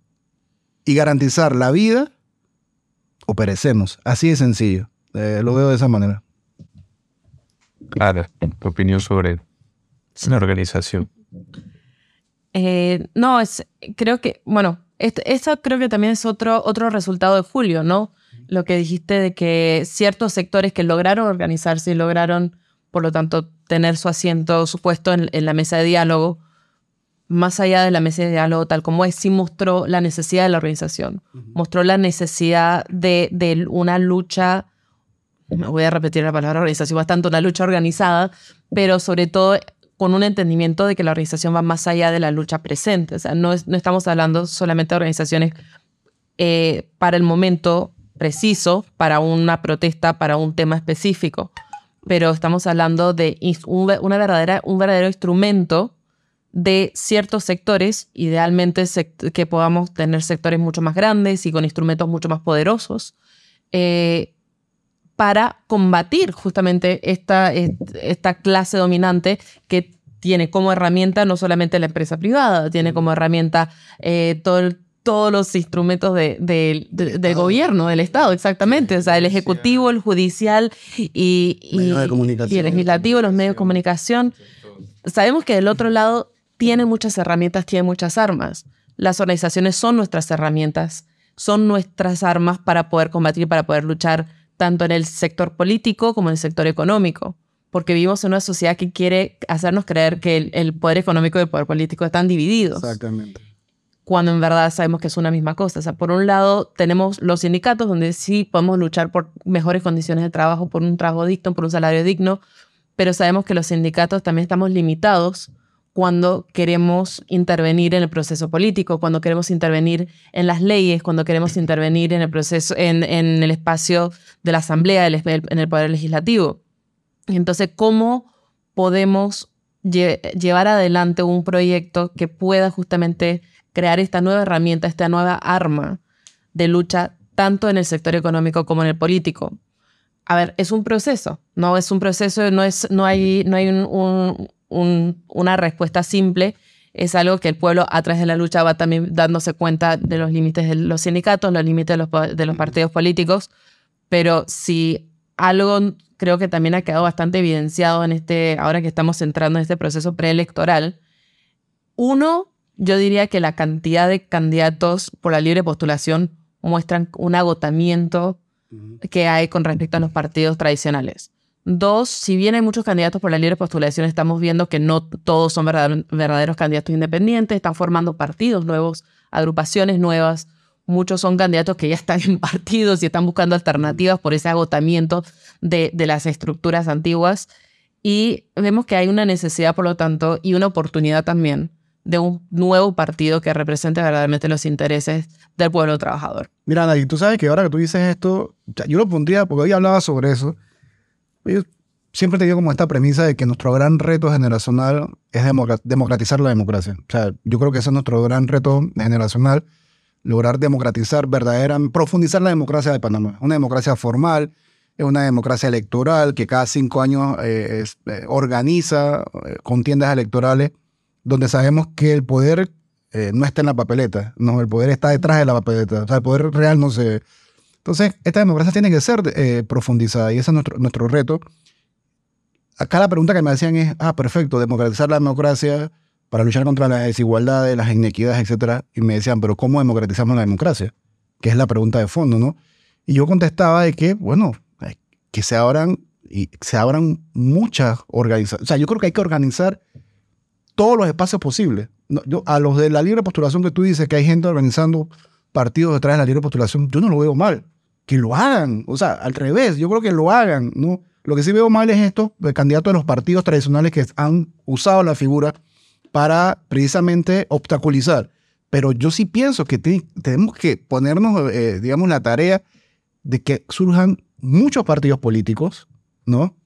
y garantizar la vida, o perecemos. Así de sencillo. Eh, lo veo de esa manera. Claro, tu opinión sobre una organización. Eh, no, es, creo que, bueno, eso creo que también es otro, otro resultado de Julio, ¿no? Lo que dijiste de que ciertos sectores que lograron organizarse y lograron, por lo tanto, tener su asiento, su puesto en, la mesa de diálogo, más allá de la mesa de diálogo tal como es, sí mostró la necesidad de la organización, mostró la necesidad de, de una lucha, me voy a repetir la palabra organización, bastante una lucha organizada, pero sobre todo con un entendimiento de que la organización va más allá de la lucha presente. O sea, no, estamos hablando solamente de organizaciones eh, para el momento preciso, para una protesta, para un tema específico, pero estamos hablando de un, una verdadero instrumento de ciertos sectores, idealmente que podamos tener sectores mucho más grandes y con instrumentos mucho más poderosos, eh, para combatir justamente esta, esta clase dominante que tiene como herramienta no solamente la empresa privada, tiene como herramienta eh, todos los instrumentos de, del gobierno, del Estado, exactamente. O sea, el ejecutivo, el judicial y, y, y el legislativo, los medios de comunicación. Sabemos que del otro lado tiene muchas herramientas, tiene muchas armas. Las organizaciones son nuestras herramientas, son nuestras armas para poder combatir, para poder luchar tanto en el sector político como en el sector económico, porque vivimos en una sociedad que quiere hacernos creer que el, poder económico y el poder político están divididos. Exactamente. Cuando en verdad sabemos que es una misma cosa. O sea, por un lado tenemos los sindicatos donde sí podemos luchar por mejores condiciones de trabajo, por un trabajo digno, por un salario digno, pero sabemos que los sindicatos también estamos limitados cuando queremos intervenir en el proceso político, cuando queremos intervenir en las leyes, cuando queremos intervenir en el proceso, en, el espacio de la asamblea, en el poder legislativo. Entonces, ¿cómo podemos llevar adelante un proyecto que pueda justamente crear esta nueva herramienta, esta nueva arma de lucha tanto en el sector económico como en el político? A ver, es un proceso, no es un proceso, no, es, no hay, no hay un una respuesta simple, es algo que el pueblo a través de la lucha va también dándose cuenta de los límites de los sindicatos, los límites de los, de los partidos políticos, pero si algo creo que también ha quedado bastante evidenciado en este, ahora que estamos entrando en este proceso preelectoral, uno, yo diría que la cantidad de candidatos por la libre postulación muestran un agotamiento que hay con respecto a los partidos tradicionales. Dos, si bien hay muchos candidatos por la libre postulación, estamos viendo que no todos son verdaderos candidatos independientes, están formando partidos nuevos, agrupaciones nuevas. Muchos son candidatos que ya están en partidos y están buscando alternativas por ese agotamiento de, las estructuras antiguas. Y vemos que hay una necesidad, por lo tanto, y una oportunidad también de un nuevo partido que represente verdaderamente los intereses del pueblo trabajador. Mira, y tú sabes que ahora que tú dices esto, yo lo pondría, porque hoy hablaba sobre eso, yo siempre he tenido como esta premisa de que nuestro gran reto generacional es democratizar la democracia. O sea, yo creo que ese es nuestro gran reto generacional, lograr democratizar, verdadera, profundizar la democracia de Panamá. Una democracia formal, es una democracia electoral que cada cinco años eh, eh, organiza eh, contiendas electorales donde sabemos que el poder no está en la papeleta, no, el poder está detrás de la papeleta. O sea, el poder real no se, Entonces, esta democracia tiene que ser eh, profundizada y ese es nuestro, nuestro reto. Acá la pregunta que me hacían es, ah, perfecto, democratizar la democracia para luchar contra las desigualdades, las inequidades, etc. Y me decían, pero ¿cómo democratizamos la democracia? Que es la pregunta de fondo, ¿no? Y yo contestaba de que, bueno, que se abran, y se abran muchas organizaciones. O sea, yo creo que hay que organizar todos los espacios posibles. yo, a los de la libre postulación que tú dices, que hay gente organizando partidos detrás de la libre postulación, yo no lo veo mal. Que lo hagan. O sea, al revés, yo creo que lo hagan. ¿no? Lo que sí veo mal es esto, el candidato de los partidos tradicionales que han usado la figura para precisamente obstaculizar. Pero yo sí pienso que tenemos que ponernos, eh, digamos, la tarea de que surjan muchos partidos políticos, ¿no?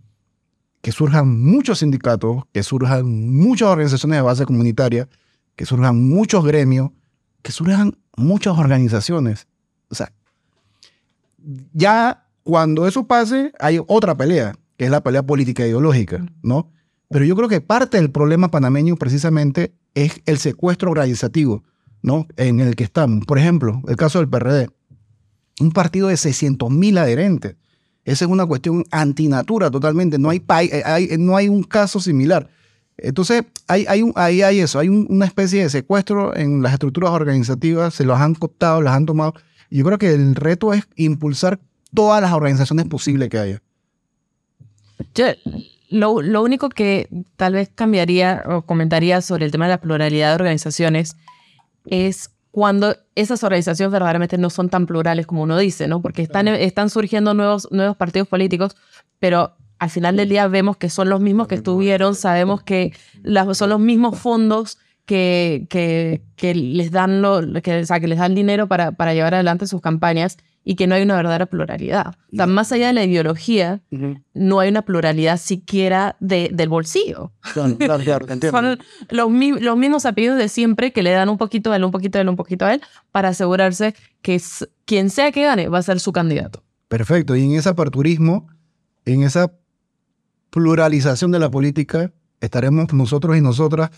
Que surjan muchos sindicatos, que surjan muchas organizaciones de base comunitaria, que surjan muchos gremios, que surjan muchas organizaciones. O sea, ya cuando eso pase, hay otra pelea, que es la pelea política e ideológica, ¿no? Pero yo creo que parte del problema panameño precisamente es el secuestro organizativo, ¿no? En el que estamos. Por ejemplo, el caso del PRD. Un partido de 600 mil adherentes. Esa es una cuestión antinatura totalmente. No hay, hay, no hay un caso similar. Entonces, hay, hay, ahí hay eso, hay una especie de secuestro en las estructuras organizativas, se los han cooptado, las han tomado. Y yo creo que el reto es impulsar todas las organizaciones posibles que haya. Yo, lo, lo, único que tal vez cambiaría o comentaría sobre el tema de la pluralidad de organizaciones es cuando esas organizaciones verdaderamente no son tan plurales como uno dice, ¿no? Porque están, están surgiendo nuevos, nuevos partidos políticos, pero al final del día vemos que son los mismos que estuvieron, sabemos que son los mismos fondos que, que, que les dan lo, que, o sea, que les dan dinero para, para llevar adelante sus campañas y que no hay una verdadera pluralidad. O sea, más allá de la ideología, no hay una pluralidad siquiera de, del bolsillo. Son, los, los, mismos apellidos de siempre que le dan un poquito a él, un poquito a él, un poquito a él, para asegurarse que quien sea que gane va a ser su candidato. Perfecto. Y en ese aperturismo, en esa pluralización de la política, estaremos nosotros y nosotras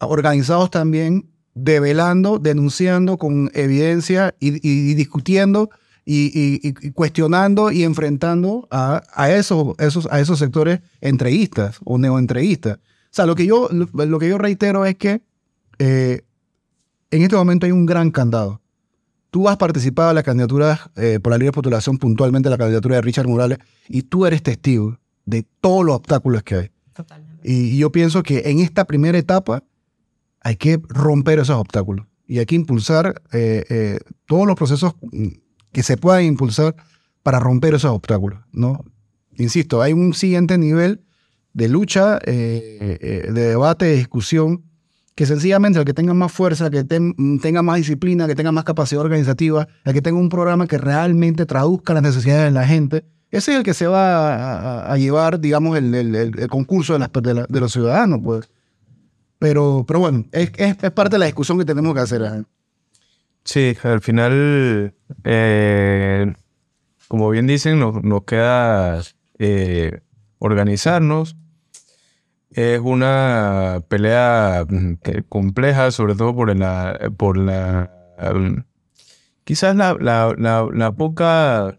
organizados también, develando, denunciando con evidencia y, discutiendo y, cuestionando y enfrentando a, esos, esos, a esos sectores entreguistas o neoentreguistas. O sea, lo que yo, lo, que yo reitero es que eh, en este momento hay un gran candado. Tú has participado en la candidatura eh, por la libre postulación puntualmente, la candidatura de Richard Morales, y tú eres testigo de todos los obstáculos que hay. Totalmente. Y, yo pienso que en esta primera etapa hay que romper esos obstáculos y hay que impulsar eh, eh, todos los procesos que se puedan impulsar para romper esos obstáculos. ¿no? Insisto, hay un siguiente nivel de lucha, eh, de debate, de discusión, que sencillamente el que tenga más fuerza, el que tenga más disciplina, que tenga más capacidad organizativa, el que tenga un programa que realmente traduzca las necesidades de la gente, ese es el que se va a, llevar, digamos, el, el, concurso de, las, de, los ciudadanos, pues. Pero, pero bueno, es, es, parte de la discusión que tenemos que hacer. ¿eh? Sí, al final, eh, como bien dicen, nos, nos queda eh, organizarnos. Es una pelea mm, compleja, sobre todo por la, por la mm, quizás la, la, la poca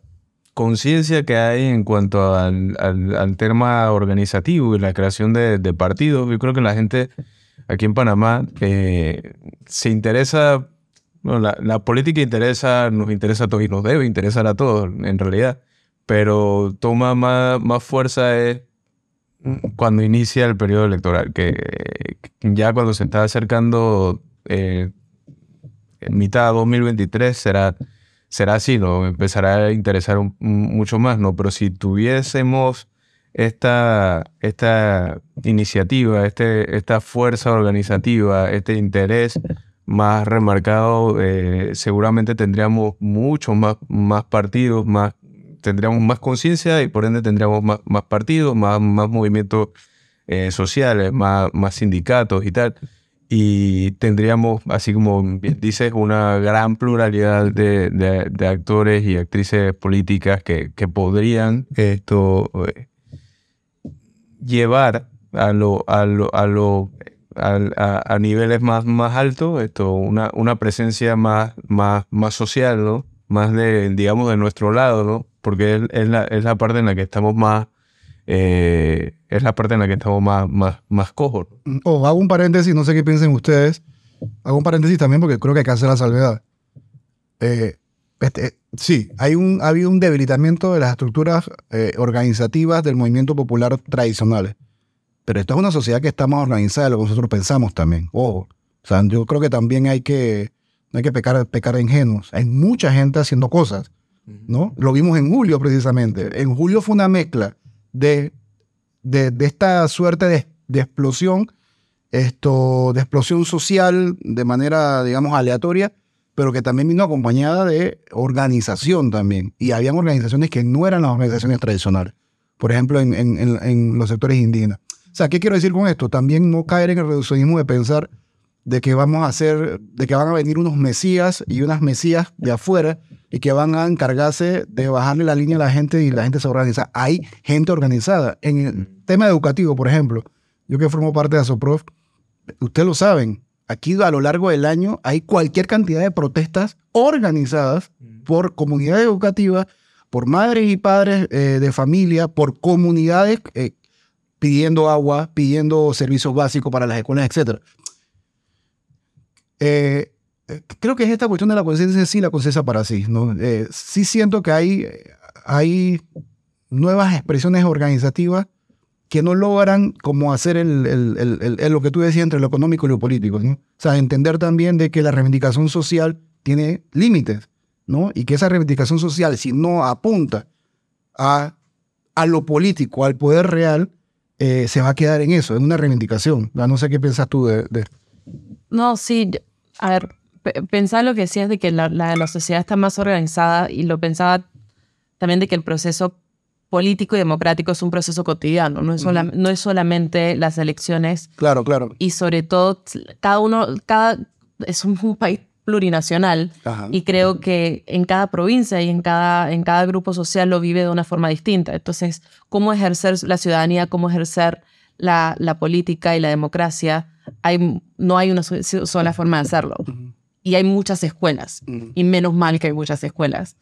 conciencia que hay en cuanto al, tema organizativo y la creación de, partidos. Yo creo que la gente aquí en Panamá eh, se interesa, la, política interesa, nos interesa a todos y nos debe interesar a todos en realidad, pero toma más, fuerza cuando inicia el periodo electoral, que, ya cuando se está acercando eh, en mitad de 2023 será será así, ¿no? Empezará a interesar mucho más, ¿no? Pero si tuviésemos esta, esta iniciativa, este, esta fuerza organizativa, este interés más remarcado, eh, seguramente tendríamos muchos más, más partidos, más, tendríamos más conciencia y por ende tendríamos más, más partidos, más, más movimientos eh, sociales, más, más sindicatos y tal y tendríamos, así como dices, una gran pluralidad de, de, actores y actrices políticas que, que podrían esto eh, llevar a lo, a lo, a lo a, a, niveles más, más altos esto, una, una presencia más, más, más social, ¿no? más de, digamos, de nuestro lado, ¿no? Porque es, la, es la parte en la que estamos más, eh, es la parte en la que estamos más, más, más cojos. Oh, hago un paréntesis, no sé qué piensen ustedes. Hago un paréntesis también porque creo que hay que hacer la salvedad. Eh, este, sí, hay un, ha habido un debilitamiento de las estructuras eh, organizativas del movimiento popular tradicionales. Pero esto es una sociedad que está más organizada de lo que nosotros pensamos también. Ojo. O sea, yo creo que también hay que, no hay que pecar, pecar de ingenuos. Hay mucha gente haciendo cosas, ¿no? Lo vimos en julio precisamente. En julio fue una mezcla de, de, de esta suerte de, de explosión, esto, de explosión social de manera, digamos, aleatoria, pero que también vino acompañada de organización también. Y habían organizaciones que no eran las organizaciones tradicionales. Por ejemplo, en, en, en, en los sectores indígenas. O sea, ¿qué quiero decir con esto? También no caer en el reduccionismo de pensar de que vamos a hacer, de que van a venir unos mesías y unas mesías de afuera y que van a encargarse de bajarle la línea a la gente y la gente se organiza. Hay gente organizada. En el tema educativo, por ejemplo, yo que formo parte de ASOPROF, ustedes lo saben, aquí a lo largo del año hay cualquier cantidad de protestas organizadas por comunidades educativas, por madres y padres eh, de familia, por comunidades eh, pidiendo agua, pidiendo servicios básicos para las escuelas, etc. Eh, creo que es esta cuestión de la conciencia sí, la conciencia para sí. ¿no? Eh, sí siento que hay, hay nuevas expresiones organizativas que no logran como hacer el, el, el, lo que tú decías entre lo económico y lo político. ¿no? O sea, entender también de que la reivindicación social tiene límites, ¿no? Y que esa reivindicación social, si no apunta a, a lo político, al poder real, eh, se va a quedar en eso, en una reivindicación. No sé qué piensas tú de... de... No, sí, a ver, pensar lo que decías de que la, la, la, sociedad está más organizada y lo pensaba también de que el proceso político y democrático es un proceso cotidiano, no es, sola, no es solamente las elecciones. Claro, claro. Y sobre todo, cada uno, cada, es un, un país plurinacional Ajá. y creo que en cada provincia y en cada, en cada grupo social lo vive de una forma distinta. Entonces, cómo ejercer la ciudadanía, cómo ejercer la, la política y la democracia, hay, no hay una sola forma de hacerlo. Y hay muchas escuelas, y menos mal que hay muchas escuelas,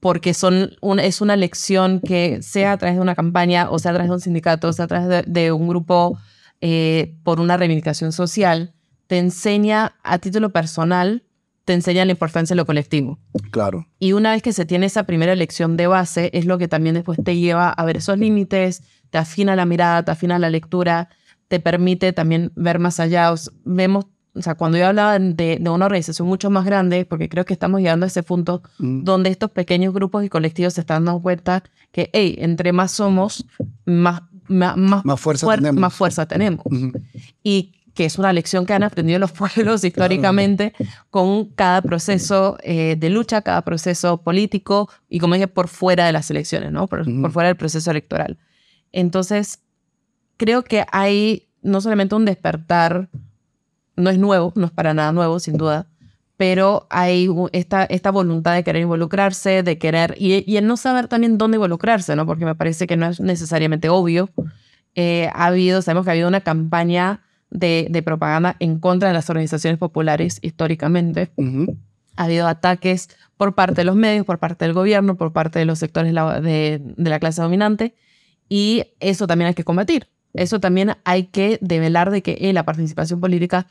porque son un, es una lección que sea a través de una campaña, o sea a través de un sindicato, o sea a través de, de un grupo eh, por una reivindicación social, te enseña a título personal te enseña la importancia de lo colectivo. Claro. Y una vez que se tiene esa primera lección de base, es lo que también después te lleva a ver esos límites, te afina la mirada, te afina la lectura, te permite también ver más allá. O sea, vemos, o sea, cuando yo hablaba de, de, una organización mucho más grande, porque creo que estamos llegando a ese punto mm. donde estos pequeños grupos y colectivos se están dando cuenta que, hey, entre más somos, más, más, más, fuerza, fuer tenemos. más fuerza tenemos. Uh -huh. Y que es una lección que han aprendido los pueblos históricamente claro. con cada proceso eh, de lucha, cada proceso político y como dije, por fuera de las elecciones, ¿no? Por, -huh. por, fuera del proceso electoral. Entonces, creo que hay no solamente un despertar, no es nuevo, no es para nada nuevo, sin duda, pero hay esta, esta voluntad de querer involucrarse, de querer, y, y el no saber también dónde involucrarse, ¿no? Porque me parece que no es necesariamente obvio. Eh, ha habido, sabemos que ha habido una campaña de, de, propaganda en contra de las organizaciones populares históricamente. Uh -huh. Ha habido ataques por parte de los medios, por parte del gobierno, por parte de los sectores de, de la clase dominante, y eso también hay que combatir. Eso también hay que develar de que eh, la participación política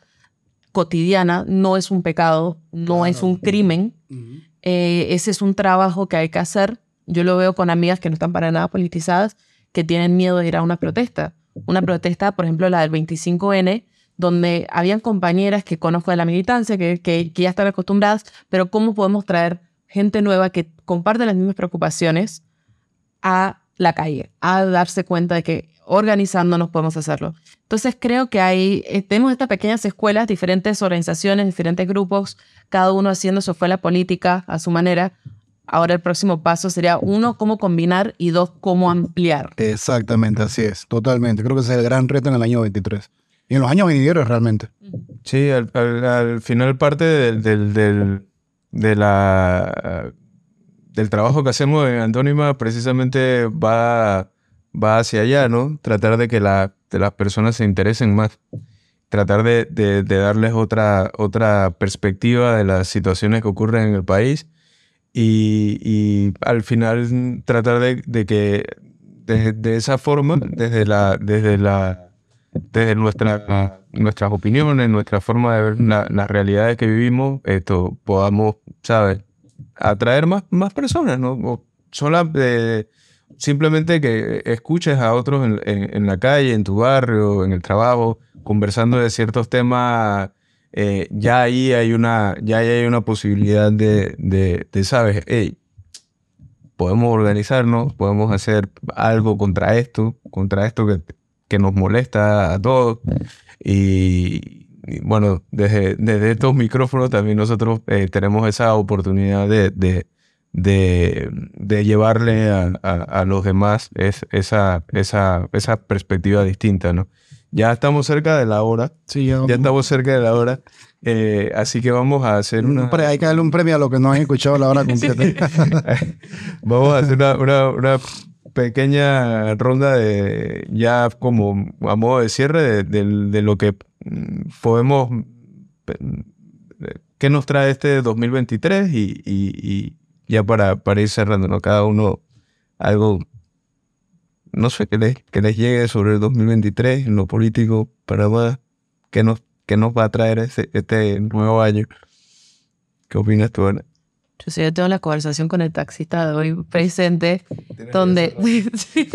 cotidiana no es un pecado, no claro. es un crimen. Uh -huh. eh, ese es un trabajo que hay que hacer. Yo lo veo con amigas que no están para nada politizadas, que tienen miedo de ir a una protesta una protesta, por ejemplo, la del 25N, donde habían compañeras que conozco de la militancia, que, que, que, ya están acostumbradas, pero ¿cómo podemos traer gente nueva que comparte las mismas preocupaciones a la calle, a darse cuenta de que organizándonos podemos hacerlo? Entonces creo que hay, eh, tenemos estas pequeñas escuelas, diferentes organizaciones, diferentes grupos, cada uno haciendo su escuela política a su manera, Ahora el próximo paso sería, uno, cómo combinar y dos, cómo ampliar. Exactamente, así es, totalmente. Creo que ese es el gran reto en el año 23. Y en los años venideros realmente. Sí, al, al, al final parte del, del, del, de la, del trabajo que hacemos en Antónima precisamente va, va hacia allá, ¿no? Tratar de que la, de las personas se interesen más. Tratar de, de, de darles otra, otra perspectiva de las situaciones que ocurren en el país y, y al final tratar de, de que de, de, esa forma, desde la, desde la, desde nuestra, nuestras opiniones, nuestra forma de ver la, las realidades que vivimos, esto podamos, ¿sabes? Atraer más, más personas, ¿no? O sola, eh, simplemente que escuches a otros en, en, en, la calle, en tu barrio, en el trabajo, conversando de ciertos temas eh, ya ahí hay una, ya hay una posibilidad de, de, de, ¿sabes? Hey, podemos organizarnos, podemos hacer algo contra esto, contra esto que, que nos molesta a todos. Y, y bueno, desde, desde, estos micrófonos también nosotros eh, tenemos esa oportunidad de, de, de llevarle a, a, a, los demás es, esa, esa, esa perspectiva distinta, ¿no? Ya estamos cerca de la hora. Sí, ya, ya estamos cerca de la hora. Eh, así que vamos a hacer una... Hay que darle un premio a los que no han escuchado la hora completa. vamos a hacer una, una, una, pequeña ronda de ya como a modo de cierre de, de, de lo que podemos... ¿Qué nos trae este 2023? Y, y, y ya para, para ir cerrando, ¿no? Cada uno algo no sé, que les, que les llegue sobre el 2023 en lo político, Panamá, ¿qué nos, qué nos va a traer ese, este nuevo año? ¿Qué opinas tú, Ana? Yo sí, yo tengo la conversación con el taxista de hoy presente, donde... sí,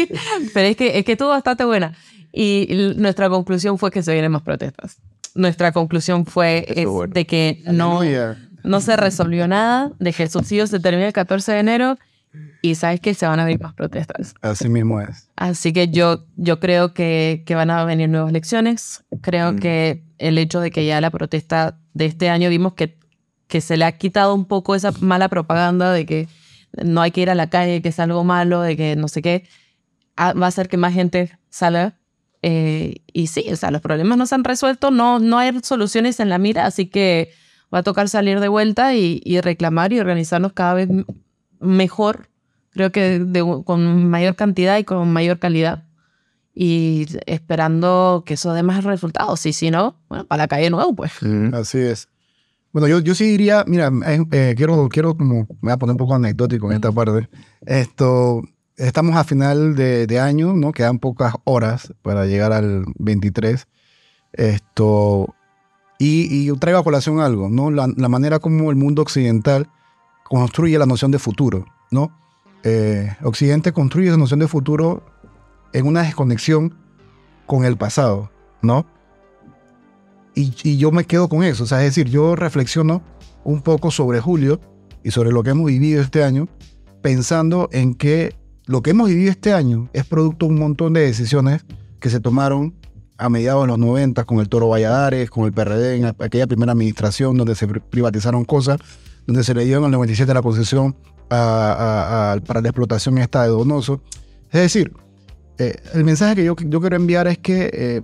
pero es que, es que estuvo bastante buena. Y nuestra conclusión fue que se vienen más protestas. Nuestra conclusión fue es bueno. de que no, no se resolvió nada, de que el subsidio se termina el 14 de enero y sabes que se van a venir más protestas. Así mismo es. Así que yo, yo creo que, que van a venir nuevas elecciones. Creo mm. que el hecho de que ya la protesta de este año vimos que, que se le ha quitado un poco esa mala propaganda de que no hay que ir a la calle, que es algo malo, de que no sé qué, va a hacer que más gente salga. Eh, y sí, o sea, los problemas no se han resuelto, no, no hay soluciones en la mira, así que va a tocar salir de vuelta y, y reclamar y organizarnos cada vez mejor, creo que de, con mayor cantidad y con mayor calidad. Y esperando que eso dé más resultados. Y si no, bueno, para la calle nuevo, pues. Mm. Así es. Bueno, yo, yo sí diría, mira, eh, eh, quiero, quiero como, me voy a poner un poco anecdótico en esta parte. Esto, estamos a final de, de, año, ¿no? Quedan pocas horas para llegar al 23. Esto, y, y yo traigo a colación algo, ¿no? La, la manera como el mundo occidental construye la noción de futuro, ¿no? Eh, Occidente construye esa noción de futuro en una desconexión con el pasado, ¿no? Y, y, yo me quedo con eso, o sea, es decir, yo reflexiono un poco sobre Julio y sobre lo que hemos vivido este año, pensando en que lo que hemos vivido este año es producto de un montón de decisiones que se tomaron a mediados de los 90 con el Toro Valladares, con el PRD, en aquella primera administración donde se privatizaron cosas, donde se le dio en el 97 la concesión a, a, a, para la explotación esta de Donoso. Es decir, eh, el mensaje que yo, yo, quiero enviar es que eh,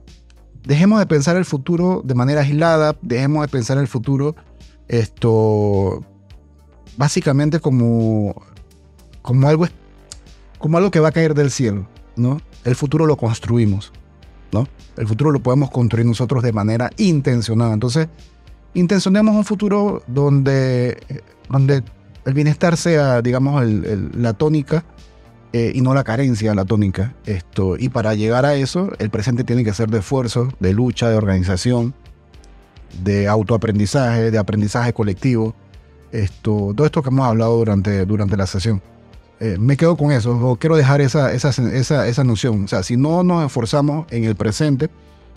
dejemos de pensar el futuro de manera aislada, dejemos de pensar el futuro esto básicamente como, como, algo, como algo que va a caer del cielo. ¿no? El futuro lo construimos. El futuro lo podemos construir nosotros de manera intencionada. Entonces, intencionemos un futuro donde, donde el bienestar sea, digamos, la tónica eh, y no la carencia la tónica. Esto, y para llegar a eso, el presente tiene que ser de esfuerzo, de lucha, de organización, de autoaprendizaje, de aprendizaje colectivo. Esto, todo esto que hemos hablado durante, durante la sesión. Eh, me quedo con eso, quiero dejar esa, esa, esa, esa noción. O sea, si no nos esforzamos en el presente,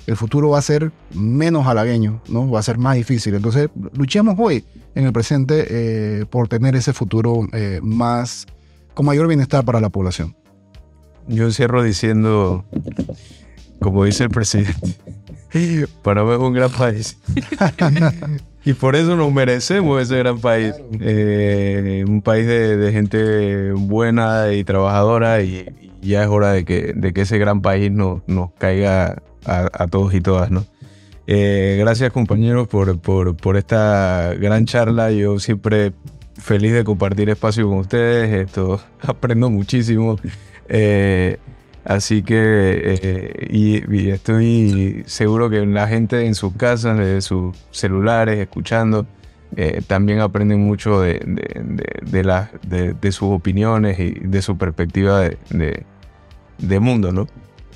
el futuro va a ser menos halagueño, ¿no? Va a ser más difícil. Entonces, luchemos hoy en el presente eh, por tener ese futuro eh, más, con mayor bienestar para la población. Yo cierro diciendo, como dice el presidente, Panamá es un gran país. y por eso nos merecemos ese gran país. Eh, un país de, de, gente buena y trabajadora y, y, ya es hora de que, de que ese gran país no, nos caiga a, a todos y todas, ¿no? Eh, gracias compañeros por, por, por, esta gran charla. Yo siempre feliz de compartir espacio con ustedes. Esto aprendo muchísimo. Eh, así que eh, y, estoy seguro que la gente en sus casas, de sus celulares, escuchando, eh, también aprenden mucho de, de, de, sus opiniones y de su perspectiva de, mundo, ¿no?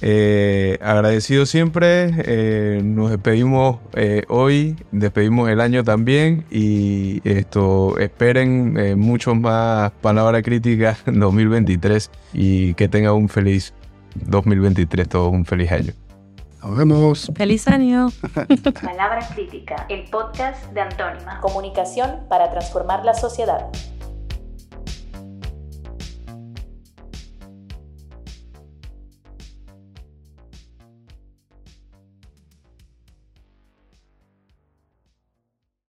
Eh, agradecido siempre, nos despedimos hoy, despedimos el año también y esto esperen mucho más palabra crítica en 2023 y que tengan un feliz 2023, todo un feliz año. Nos vemos. Feliz año. Palabra Crítica, el podcast de Antónima. Comunicación para transformar la sociedad.